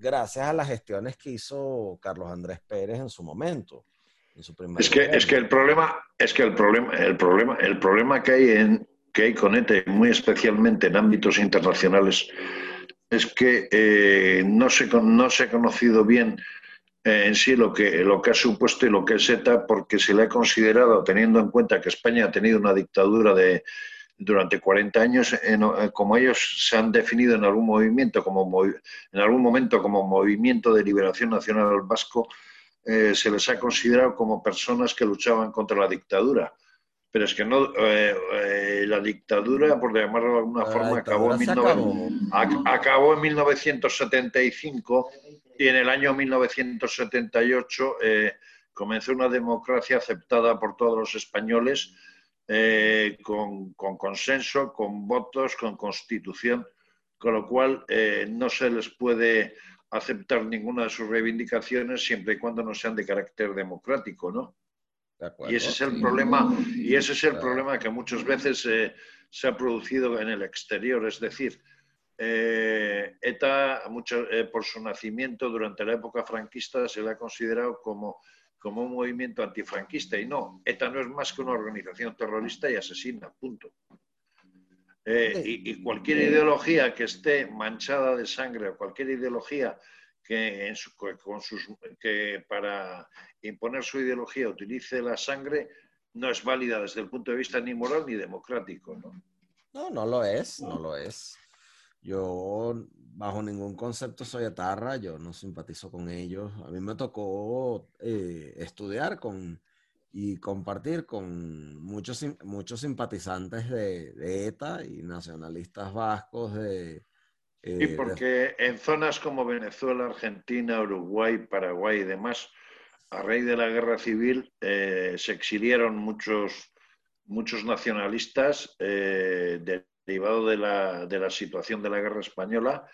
gracias a las gestiones que hizo Carlos Andrés Pérez en su momento. En su es que es que el problema es que el problema el problema el problema que hay en que hay con ETE muy especialmente en ámbitos internacionales es que eh, no se no se ha conocido bien en sí lo que, lo que ha supuesto y lo que es ETA, porque se le ha considerado, teniendo en cuenta que España ha tenido una dictadura de, durante 40 años, eh, como ellos se han definido en algún movimiento, como en algún momento como movimiento de liberación nacional vasco, eh, se les ha considerado como personas que luchaban contra la dictadura. Pero es que no, eh, la dictadura, por llamarlo de alguna forma, acabó en, acabó en 1975 y en el año 1978 eh, comenzó una democracia aceptada por todos los españoles eh, con, consenso, con votos, con constitución, con lo cual eh, no se les puede aceptar ninguna de sus reivindicaciones siempre y cuando no sean de carácter democrático, ¿no? y ese es el problema, y ese es el problema que muchas veces se ha producido en el exterior, es decir, eh, ETA, mucho, eh, por su nacimiento durante la época franquista, se le ha considerado como, como un movimiento antifranquista y no, ETA no es más que una organización terrorista y asesina, punto. Eh, y, cualquier ideología que esté manchada de sangre o cualquier ideología que, con sus, que para imponer su ideología utilice la sangre no es válida desde el punto de vista ni moral ni democrático. ¿no? No, no lo es, no lo es. Yo, bajo ningún concepto, soy etarra, yo no simpatizo con ellos. A mí me tocó eh, estudiar con y compartir con muchos, muchos simpatizantes de, ETA y nacionalistas vascos de... Eh, y porque en zonas como Venezuela, Argentina, Uruguay, Paraguay y demás, a raíz de la guerra civil eh, se exiliaron muchos, muchos nacionalistas derivado de la, de la situación de la guerra española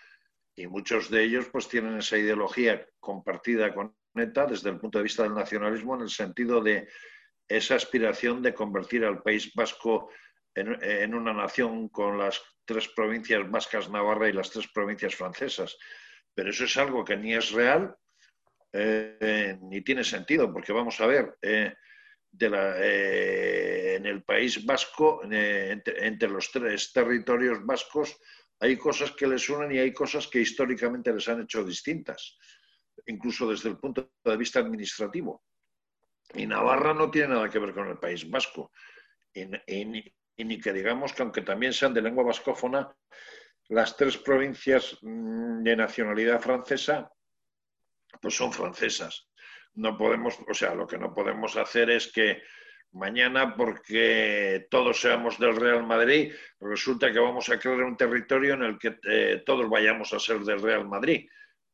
y muchos de ellos pues tienen esa ideología compartida con ETA desde el punto de vista del nacionalismo en el sentido de esa aspiración de convertir al País Vasco en, una nación con las tres provincias vascas, Navarra y las tres provincias francesas. Pero eso es algo que ni es real eh, ni tiene sentido, porque vamos a ver, eh, eh, en el País Vasco, entre, los tres territorios vascos, hay cosas que les unen y hay cosas que históricamente les han hecho distintas, incluso desde el punto de vista administrativo. Y Navarra no tiene nada que ver con el País Vasco. Y, ni que digamos que aunque también sean de lengua vascófona, las tres provincias mm, de nacionalidad francesa, pues son francesas no podemos, o sea, lo que no podemos hacer es que mañana, porque todos seamos del Real Madrid, resulta que vamos a crear un territorio en el que eh, todos vayamos a ser del Real Madrid.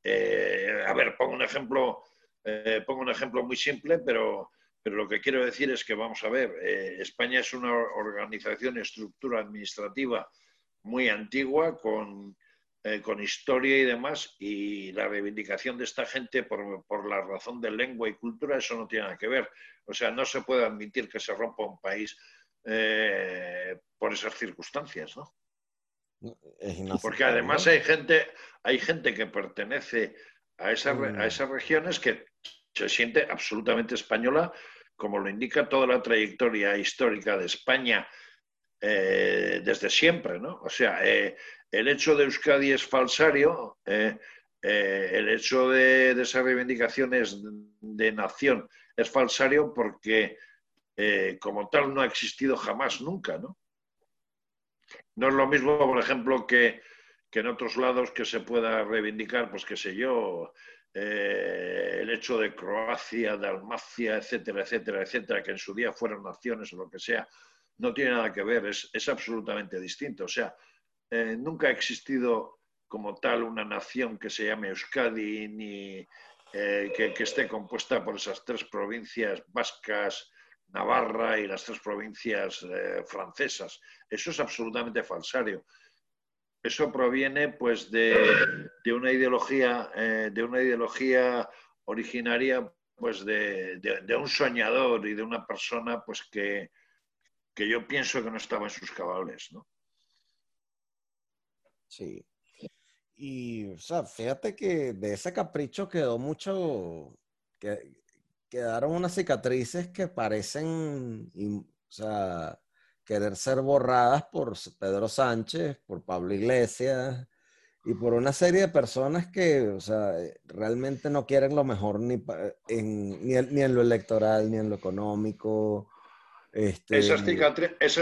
Eh, a ver, pongo un ejemplo, eh, pongo un ejemplo muy simple, pero, pero lo que quiero decir es que vamos a ver, España es una organización estructura administrativa muy antigua con eh, con historia y demás, y la reivindicación de esta gente por, la razón de lengua y cultura, eso no tiene nada que ver. O sea, no se puede admitir que se rompa un país eh, por esas circunstancias, ¿no? Porque además hay gente, hay gente que pertenece a, esa, a mm. esas regiones que se siente absolutamente española, como lo indica toda la trayectoria histórica de España eh, desde siempre, ¿no? O sea, el hecho de Euskadi es falsario, eh, eh, el hecho de, esas reivindicaciones de nación es falsario porque eh, como tal no ha existido jamás, nunca, ¿no? No es lo mismo, por ejemplo, que, en otros lados que se pueda reivindicar, pues qué sé yo, el hecho de Croacia, de Almacia, etcétera, etcétera, etcétera, que en su día fueron naciones o lo que sea, no tiene nada que ver, es, es absolutamente distinto. O sea, eh, nunca ha existido como tal una nación que se llame Euskadi ni eh, que, esté compuesta por esas tres provincias vascas, Navarra y las tres provincias eh, francesas. Eso es absolutamente falsario. Eso proviene pues de, una ideología, de una ideología originaria pues de, un soñador y de una persona pues que, que yo pienso que no estaba en sus cabales, ¿no? Sí. Y, o sea, fíjate que de ese capricho quedó mucho, que, quedaron unas cicatrices que parecen, o sea, querer ser borradas por Pedro Sánchez, por Pablo Iglesias y por una serie de personas que, o sea, realmente no quieren lo mejor ni, en, ni, en lo electoral, ni en lo económico, este, esas,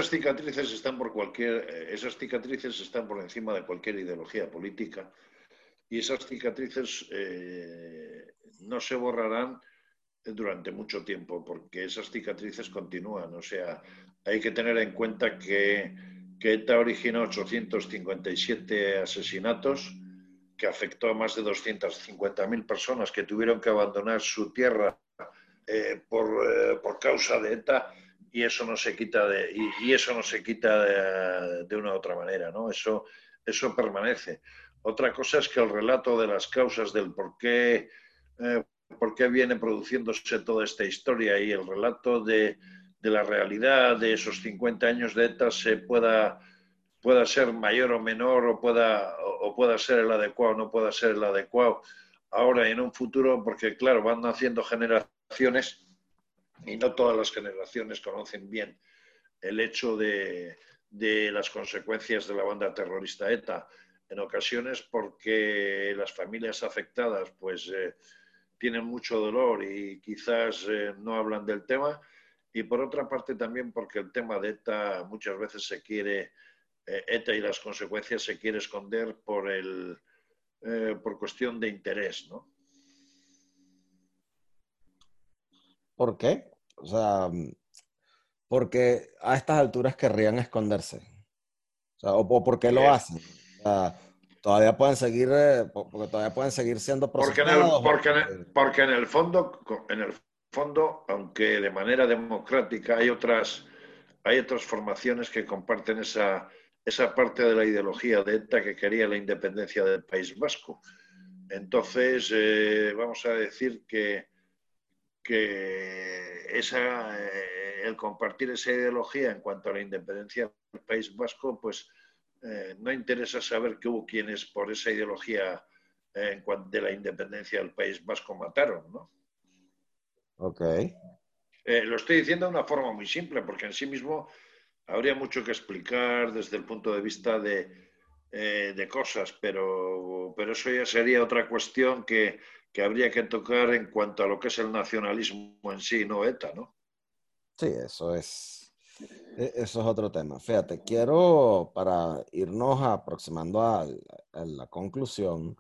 cicatrices están por cualquier, eh, esas cicatrices están por encima de cualquier ideología política y esas cicatrices eh, no se borrarán durante mucho tiempo porque esas cicatrices continúan. O sea, hay que tener en cuenta que, que ETA originó 857 asesinatos que afectó a más de 250.000 personas que tuvieron que abandonar su tierra eh, por, por causa de ETA y eso no se quita de, y, eso no se quita de, una u otra manera. Eso, eso permanece. Otra cosa es que el relato de las causas del por qué, eh, por qué viene produciéndose toda esta historia y el relato de, de, la realidad de esos 50 años de ETA se pueda, pueda ser mayor o menor o pueda, o pueda ser el adecuado o no pueda ser el adecuado ahora y en un futuro, porque claro, van naciendo generaciones y no todas las generaciones conocen bien el hecho de, las consecuencias de la banda terrorista ETA. En ocasiones porque las familias afectadas pues eh, tienen mucho dolor y quizás eh, no hablan del tema. Y por otra parte también porque el tema de ETA muchas veces se quiere, eh, ETA y las consecuencias se quiere esconder por, el, por cuestión de interés, ¿no? ¿Por qué? O sea, porque a estas alturas querrían esconderse. O, sea, o, por qué lo hacen. todavía pueden seguir, eh, porque todavía pueden seguir siendo porque en, el, porque, porque en el fondo, en el fondo, aunque de manera democrática hay otras, hay otras formaciones que comparten esa, esa parte de la ideología de ETA que quería la independencia del País Vasco. Entonces, eh, vamos a decir que, que esa, eh, el compartir esa ideología en cuanto a la independencia del País Vasco, pues eh, no interesa saber que hubo quienes por esa ideología eh, en cuanto de la independencia del País Vasco mataron, ¿no? Ok. lo estoy diciendo de una forma muy simple, porque en sí mismo habría mucho que explicar desde el punto de vista de, de cosas, pero, pero eso ya sería otra cuestión que, que habría que tocar en cuanto a lo que es el nacionalismo en sí, no ETA, ¿no? Sí, eso es, e, eso es otro tema. Fíjate, quiero, para irnos aproximando a, la conclusión,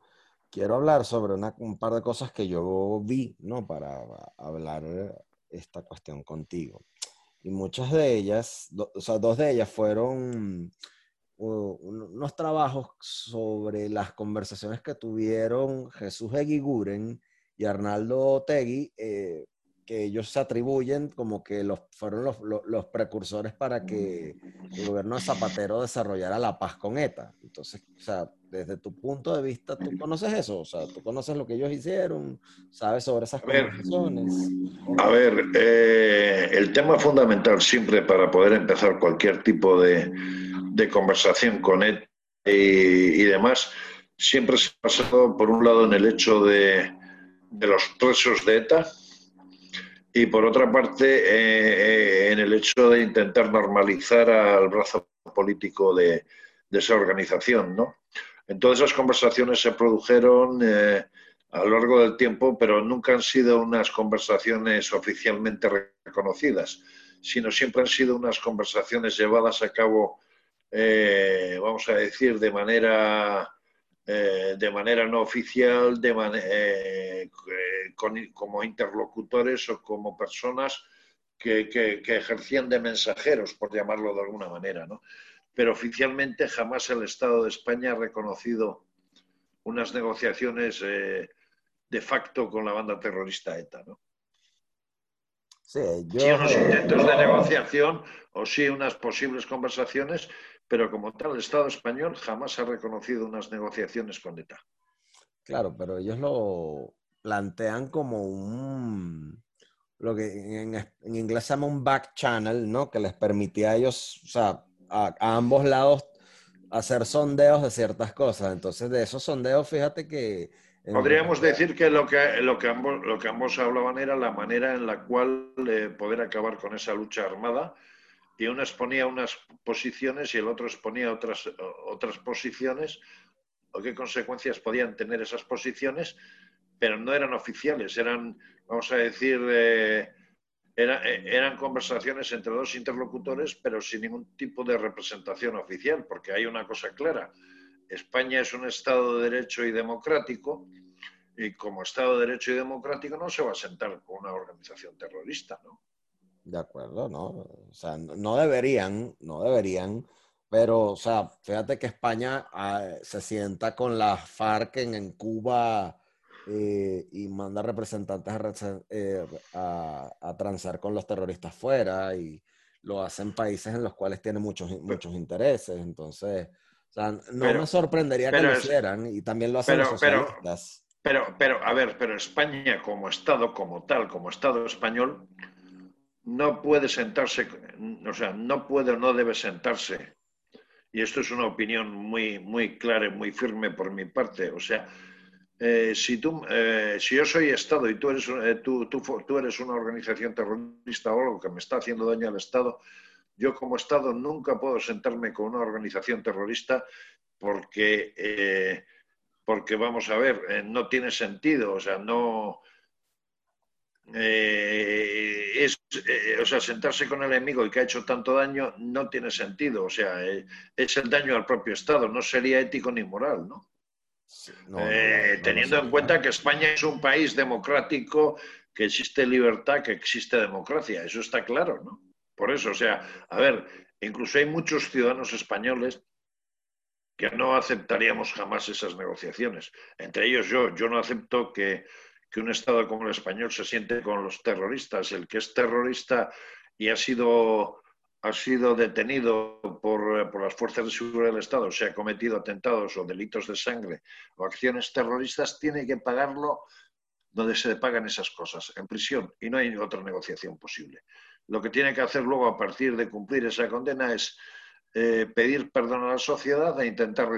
quiero hablar sobre un par de cosas que yo vi, ¿no? Para hablar esta cuestión contigo. Y muchas de ellas, o sea, dos de ellas fueron unos trabajos sobre las conversaciones que tuvieron Jesús Eguiguren y Arnaldo Tegui, eh, que ellos se atribuyen como que los, fueron los, los, precursores para que el gobierno de Zapatero desarrollara la paz con ETA. Entonces, o sea, desde tu punto de vista, ¿tú conoces eso? O sea, ¿tú conoces lo que ellos hicieron? ¿Sabes sobre esas conversaciones? A ver, eh, el tema fundamental siempre para poder empezar cualquier tipo de, de conversación con ETA y, demás, siempre se ha pasado, por un lado, en el hecho de, de los presos de ETA, y por otra parte eh, eh, en el hecho de intentar normalizar al brazo político de, esa organización. ¿no? En todas esas conversaciones se produjeron eh, a lo largo del tiempo, pero nunca han sido unas conversaciones oficialmente reconocidas, sino siempre han sido unas conversaciones llevadas a cabo, vamos a decir, de manera eh, de manera no oficial, de eh, eh, como interlocutores o como personas que, ejercían de mensajeros, por llamarlo de alguna manera. ¿no? Pero oficialmente jamás el Estado de España ha reconocido unas negociaciones de facto con la banda terrorista ETA. ¿no? Sí, unos intentos de negociación o sí unas posibles conversaciones, pero como tal, el Estado español jamás ha reconocido unas negociaciones con ETA. Claro, pero ellos lo plantean como un, lo que en, inglés se llama un back channel, ¿no? Que les permitía a ellos, o sea, a, ambos lados hacer sondeos de ciertas cosas. Entonces, de esos sondeos, fíjate que... Podríamos decir que lo que, lo, que ambos, lo que ambos hablaban era la manera en la cual eh, poder acabar con esa lucha armada y uno exponía unas posiciones y el otro exponía otras, otras posiciones, o qué consecuencias podían tener esas posiciones, pero no eran oficiales, eran, vamos a decir, eh, eh, eran conversaciones entre dos interlocutores, pero sin ningún tipo de representación oficial, porque hay una cosa clara, España es un Estado de Derecho y democrático, y como Estado de Derecho y democrático no se va a sentar con una organización terrorista, ¿no? De acuerdo, ¿no? O sea, no deberían, no deberían, pero, o sea, fíjate que España ah, se sienta con la FARC en, Cuba eh, y manda representantes a, eh, a, transar con los terroristas fuera y lo hacen países en los cuales tiene muchos, muchos intereses. Entonces, o sea, no me sorprendería que lo hicieran y también lo hacen los socialistas. pero, pero, a ver, pero España como Estado, como tal, como Estado español, no puede sentarse, o sea, no puede o no debe sentarse. Y esto es una opinión muy, muy clara y muy firme por mi parte, o sea, eh, si, tú, eh, si yo soy Estado y tú eres, eh, tú, tú, eres una organización terrorista o algo que me está haciendo daño al Estado, yo como Estado nunca puedo sentarme con una organización terrorista porque, porque vamos a ver, no tiene sentido, o sea, no... es, o sea, sentarse con el enemigo y que ha hecho tanto daño no tiene sentido, o sea, es el daño al propio Estado, no sería ético ni moral, ¿no? Eh, teniendo en cuenta que España es un país democrático, que existe libertad, que existe democracia, eso está claro, ¿no? Por eso, o sea, a ver, incluso hay muchos ciudadanos españoles que no aceptaríamos jamás esas negociaciones. Entre ellos yo, yo no acepto que, que un Estado como el español se siente con los terroristas. El que es terrorista y ha sido ha sido detenido por, por, las fuerzas de seguridad del Estado, se ha cometido atentados o delitos de sangre o acciones terroristas, tiene que pagarlo donde se pagan esas cosas, en prisión, y no hay otra negociación posible. Lo que tiene que hacer luego a partir de cumplir esa condena es eh, pedir perdón a la sociedad e intentar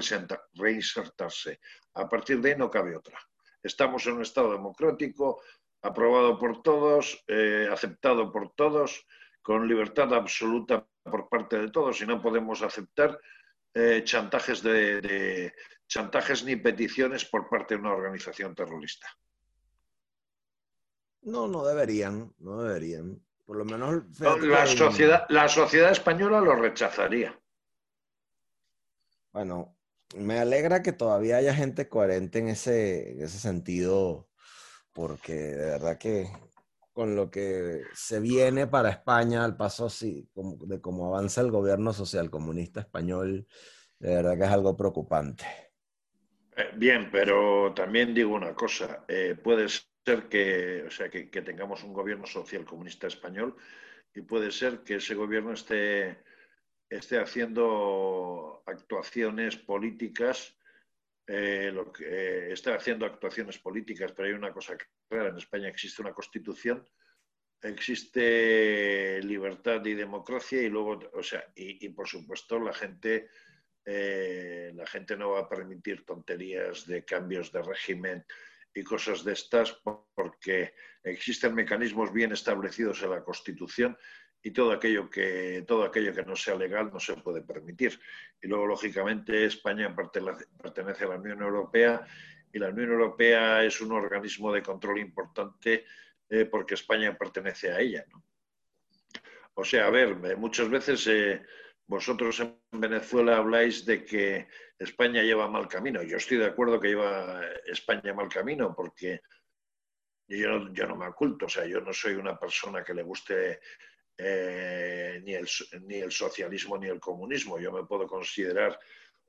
reinsertarse. A partir de ahí no cabe otra. Estamos en un Estado democrático, aprobado por todos, eh, aceptado por todos, con libertad absoluta por parte de todos y no podemos aceptar eh, chantajes, de, chantajes ni peticiones por parte de una organización terrorista. No, no deberían, no deberían. Por lo menos la, sociedad, la sociedad española lo rechazaría. Bueno, me alegra que todavía haya gente coherente en ese, en ese sentido, porque de verdad que con lo que se viene para España al paso así, de cómo avanza el gobierno social comunista español, de verdad que es algo preocupante. Eh, bien, pero también digo una cosa, eh, puede ser que, o sea, que, tengamos un gobierno social comunista español y puede ser que ese gobierno esté, esté haciendo actuaciones políticas eh, está haciendo actuaciones políticas, pero hay una cosa clara, en España existe una constitución, existe libertad y democracia y luego, o sea, y, por supuesto la gente, eh, la gente no va a permitir tonterías de cambios de régimen y cosas de estas porque existen mecanismos bien establecidos en la Constitución y todo aquello que todo aquello que no sea legal no se puede permitir. Y luego, lógicamente, España pertenece a la Unión Europea y la Unión Europea es un organismo de control importante eh, porque España pertenece a ella. O sea, a ver, eh, muchas veces eh, vosotros en Venezuela habláis de que España lleva mal camino. Yo estoy de acuerdo que lleva España mal camino porque yo, yo no me oculto, o sea, yo no soy una persona que le guste eh, ni, el, ni el socialismo ni el comunismo. Yo me puedo considerar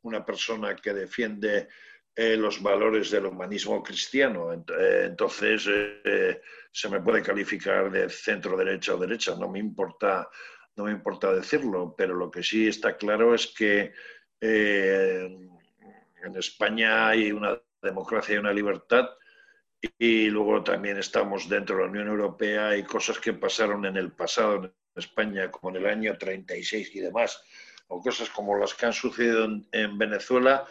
una persona que defiende eh, los valores del humanismo cristiano. Eh, entonces, se me puede calificar de centro derecha o derecha, no me importa, no me importa decirlo, pero lo que sí está claro es que en España hay una democracia y una libertad y luego también estamos dentro de la Unión Europea y cosas que pasaron en el pasado, España como en el año 36 y demás, o cosas como las que han sucedido en, Venezuela,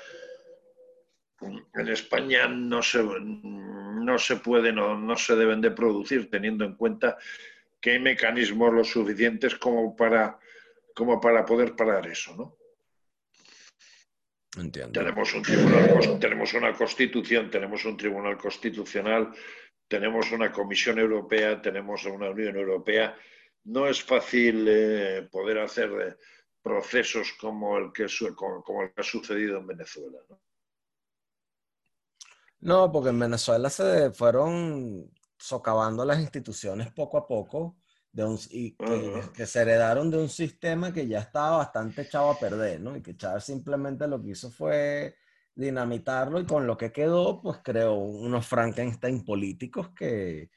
en España no se, no se pueden o no se deben de producir teniendo en cuenta que hay mecanismos lo suficientes como para, como para poder parar eso, ¿no? Entiendo. Tenemos, un tribunal, tenemos una constitución, tenemos un tribunal constitucional, tenemos una Comisión Europea, tenemos una Unión Europea no es fácil eh, poder hacer eh, procesos como el, que, como el que ha sucedido en Venezuela. ¿no? porque en Venezuela se fueron socavando las instituciones poco a poco de un, y que, se heredaron de un sistema que ya estaba bastante echado a perder, ¿no? Y que Chávez simplemente lo que hizo fue dinamitarlo y con lo que quedó, pues creó unos Frankenstein políticos que,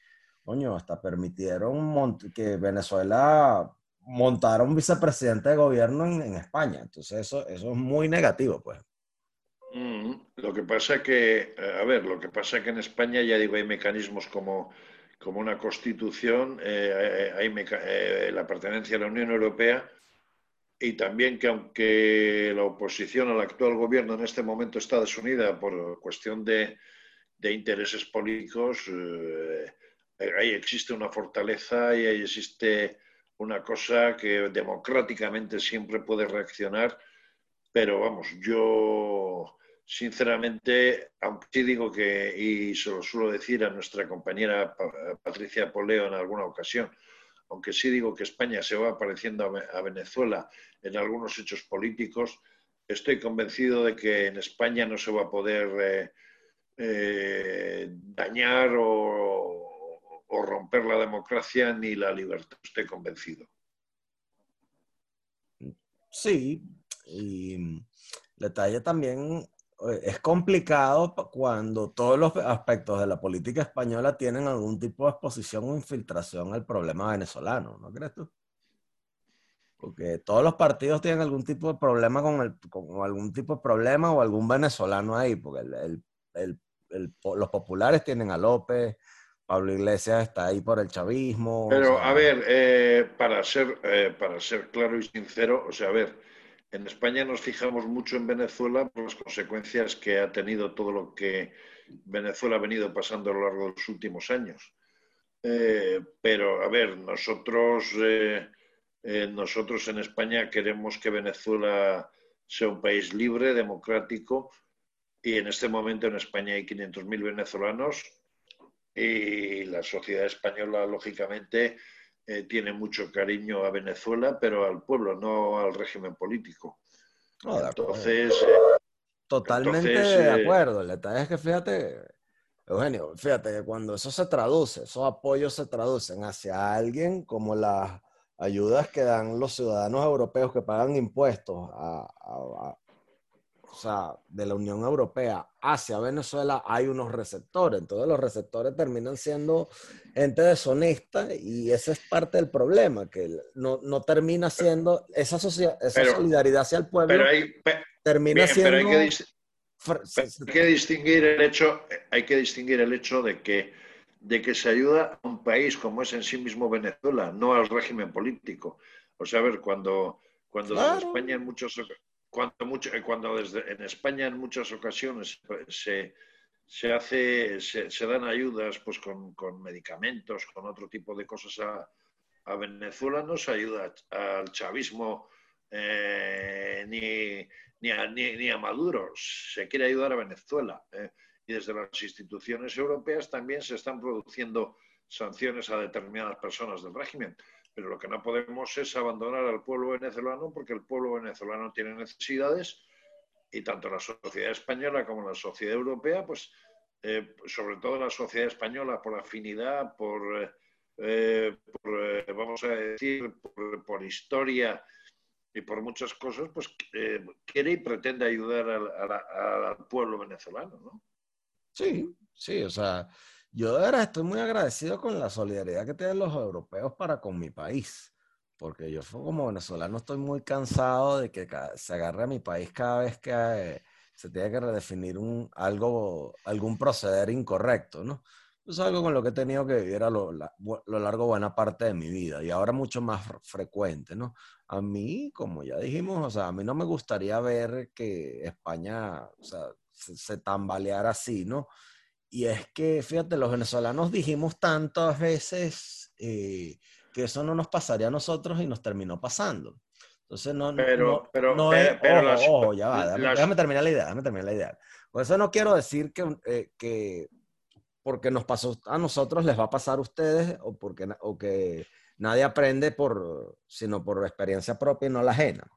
coño, hasta permitieron que Venezuela montara un vicepresidente de gobierno en, España. Entonces eso, eso es muy negativo, pues. Mm, lo que pasa que, eh, a ver, lo que pasa que en España, ya digo, hay mecanismos como, como una constitución, eh, hay la pertenencia a la Unión Europea y también que aunque la oposición al actual gobierno en este momento está desunida por cuestión de, intereses políticos, eh, ahí existe una fortaleza y ahí existe una cosa que democráticamente siempre puede reaccionar, pero vamos, yo sinceramente, aunque sí digo que, y se lo suelo decir a nuestra compañera Patricia Poleo en alguna ocasión, aunque sí digo que España se va pareciendo a Venezuela en algunos hechos políticos, estoy convencido de que en España no se va a poder eh, eh, dañar o, romper la democracia ni la libertad. Estoy convencido. Sí, y detalle también eh, es complicado cuando todos los aspectos de la política española tienen algún tipo de exposición o infiltración al problema venezolano, ¿no crees tú? Porque todos los partidos tienen algún tipo de problema con, el, con algún tipo de problema o algún venezolano ahí, porque los populares tienen a López, Pablo Iglesias está ahí por el chavismo. Pero, a ver, eh, para, ser, eh, para ser claro y sincero, o sea, a ver, en España nos fijamos mucho en Venezuela por las consecuencias que ha tenido todo lo que Venezuela ha venido pasando a lo largo de los últimos años. Eh, pero, a ver, nosotros, nosotros en España queremos que Venezuela sea un país libre, democrático, y en este momento en España hay 500.000 venezolanos y la sociedad española, lógicamente, eh, tiene mucho cariño a Venezuela, pero al pueblo, no al régimen político. entonces. Eh, Totalmente de eh, acuerdo. El detalle es que fíjate, Eugenio, fíjate que cuando eso se traduce, esos apoyos se traducen hacia alguien como las ayudas que dan los ciudadanos europeos que pagan impuestos a, o sea, de la Unión Europea hacia Venezuela hay unos receptores. Entonces los receptores terminan siendo gente deshonesta y ese es parte del problema, que no, no termina siendo esa, esa solidaridad hacia el pueblo. Pero hay, termina siendo... hay, que distinguir el hecho, hay que distinguir el hecho de que, de que se ayuda a un país como es en sí mismo Venezuela, no al régimen político. O sea, a ver, cuando, cuando en España en muchos cuando, mucho, eh, cuando desde, en España en muchas ocasiones se, se hace, se, dan ayudas pues con, con, medicamentos, con otro tipo de cosas a, a Venezuela, no se ayuda al chavismo eh, ni, ni, a, ni, a, Maduro, se quiere ayudar a Venezuela. Eh. Y desde las instituciones europeas también se están produciendo sanciones a determinadas personas del régimen. Pero lo que no podemos es abandonar al pueblo venezolano porque el pueblo venezolano tiene necesidades y tanto la sociedad española como la sociedad europea, pues eh, sobre todo la sociedad española por afinidad, por, eh, eh, vamos a decir, por, historia y por muchas cosas, pues quiere y pretende ayudar al, al pueblo venezolano, ¿no? Sí, sí, o sea, yo de verdad estoy muy agradecido con la solidaridad que tienen los europeos para con mi país, porque yo como venezolano estoy muy cansado de que se agarre a mi país cada vez que se tiene que redefinir un, algo, algún proceder incorrecto, ¿no? Es algo con lo que he tenido que vivir a lo, lo largo buena parte de mi vida y ahora mucho más frecuente, ¿no? A mí, como ya dijimos, o sea, a mí no me gustaría ver que España, o sea, se, se tambaleara así, ¿no? Y es que, fíjate, los venezolanos dijimos tantas veces eh, que eso no nos pasaría a nosotros y nos terminó pasando. Entonces, no, pero, pero, no es, pero ojo, ya va, déjame, terminar la idea, déjame terminar la idea. Por eso no quiero decir que, eh, que porque nos pasó a nosotros les va a pasar a ustedes o, porque, o que nadie aprende por, sino por experiencia propia y no la ajena.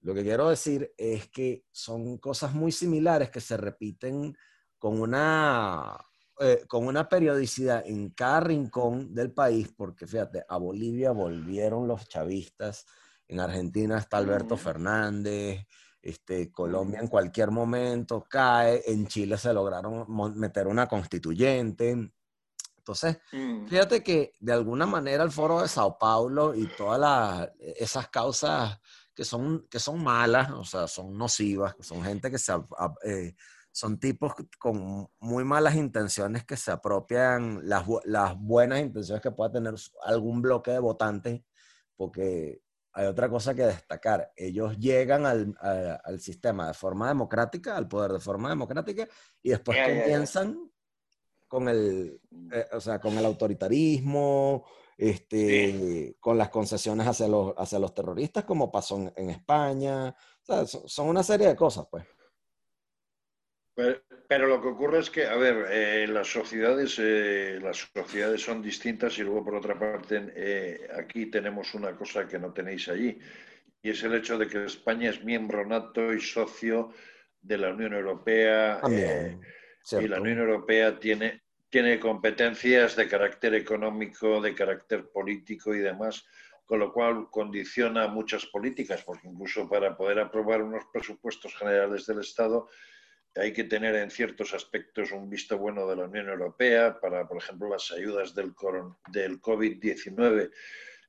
Lo que quiero decir es que son cosas muy similares que se repiten con una, eh, con una periodicidad en cada rincón del país, porque fíjate, a Bolivia volvieron los chavistas, en Argentina está Alberto Fernández, este, Colombia en cualquier momento cae, en Chile se lograron meter una constituyente. Entonces, mm. fíjate que de alguna manera el foro de Sao Paulo y todas esas causas que son, que son malas, o sea, son nocivas, son gente que se, eh, son tipos con muy malas intenciones que se apropian las, las buenas intenciones que pueda tener algún bloque de votantes, porque hay otra cosa que destacar. Ellos llegan al, al, sistema de forma democrática, al poder de forma democrática, y después comienzan con el, eh, o sea, con el autoritarismo, este, con las concesiones hacia los, hacia los terroristas, como pasó en, España. O sea, son, una serie de cosas, pues. Pero, lo que ocurre es que, a ver, eh, las sociedades, eh, las sociedades son distintas y luego por otra parte eh, aquí tenemos una cosa que no tenéis allí y es el hecho de que España es miembro nato y socio de la Unión Europea y la Unión Europea tiene tiene competencias de carácter económico, de carácter político y demás, con lo cual condiciona muchas políticas, porque incluso para poder aprobar unos presupuestos generales del Estado hay que tener en ciertos aspectos un visto bueno de la Unión Europea para, por ejemplo, las ayudas del, del COVID-19.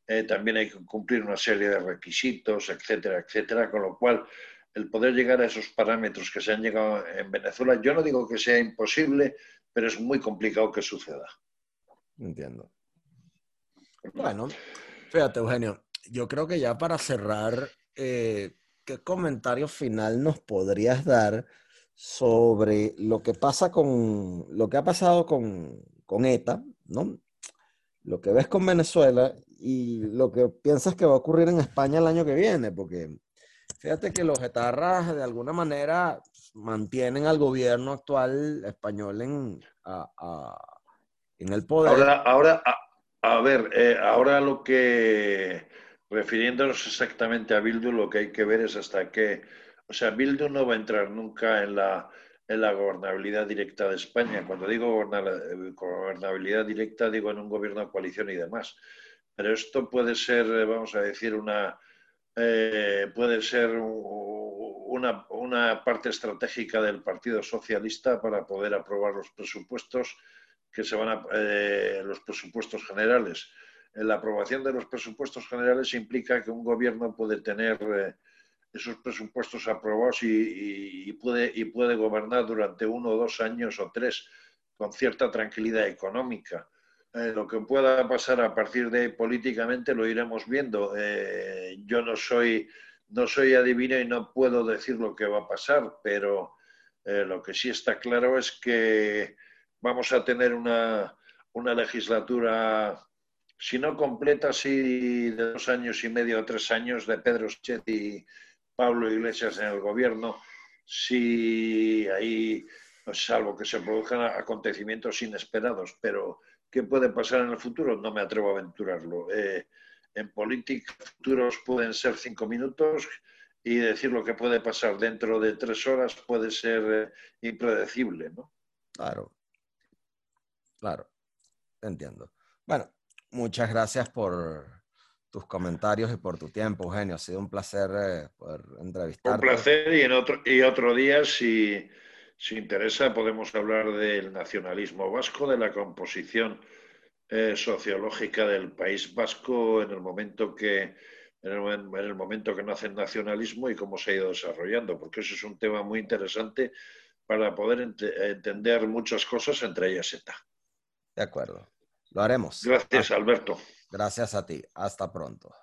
Eh, también hay que cumplir una serie de requisitos, etcétera, etcétera, con lo cual el poder llegar a esos parámetros que se han llegado en Venezuela, yo no digo que sea imposible, pero es muy complicado que suceda. Entiendo. Bueno, fíjate, Eugenio, yo creo que ya para cerrar, eh, ¿qué comentario final nos podrías dar sobre lo que pasa con lo que ha pasado con, con ETA, ¿no? Lo que ves con Venezuela y lo que piensas que va a ocurrir en España el año que viene, porque fíjate que los etarras de alguna manera mantienen al gobierno actual español en, en el poder. Ahora, ahora a, ver, eh, ahora lo que, refiriéndonos exactamente a Bildu, lo que hay que ver es hasta qué, o sea, Bildu no va a entrar nunca en la, en la gobernabilidad directa de España. Cuando digo gobernabilidad directa, digo en un gobierno de coalición y demás. Pero esto puede ser, vamos a decir, una, eh, puede ser una, una, parte estratégica del Partido Socialista para poder aprobar los presupuestos que se van a eh, los presupuestos generales. La aprobación de los presupuestos generales implica que un gobierno puede tener eh, esos presupuestos aprobados y, y, puede, y puede gobernar durante uno o dos años o tres con cierta tranquilidad económica. Eh, lo que pueda pasar a partir de ahí políticamente lo iremos viendo. Eh, yo no soy, no soy adivino y no puedo decir lo que va a pasar, pero eh, lo que sí está claro es que vamos a tener una, una legislatura, si no completa, sí de dos años y medio o tres años de Pedro Schet y Pablo Iglesias en el gobierno, si ahí, salvo que se produzcan acontecimientos inesperados, pero ¿Qué puede pasar en el futuro? No me atrevo a aventurarlo. Eh, en política, futuros pueden ser cinco minutos y decir lo que puede pasar dentro de tres horas puede ser eh, impredecible, ¿no? Claro, claro, entiendo. Bueno, muchas gracias por tus comentarios y por tu tiempo, Eugenio. Ha sido un placer eh, poder entrevistarte. Un placer y, en otro, y otro día, si si interesa, podemos hablar del nacionalismo vasco, de la composición eh, sociológica del país vasco en el momento que en el, momento que nace el nacionalismo y cómo se ha ido desarrollando, porque eso es un tema muy interesante para poder entender muchas cosas, entre ellas ETA. De acuerdo. Lo haremos. Gracias, Alberto. Gracias a ti. Hasta pronto.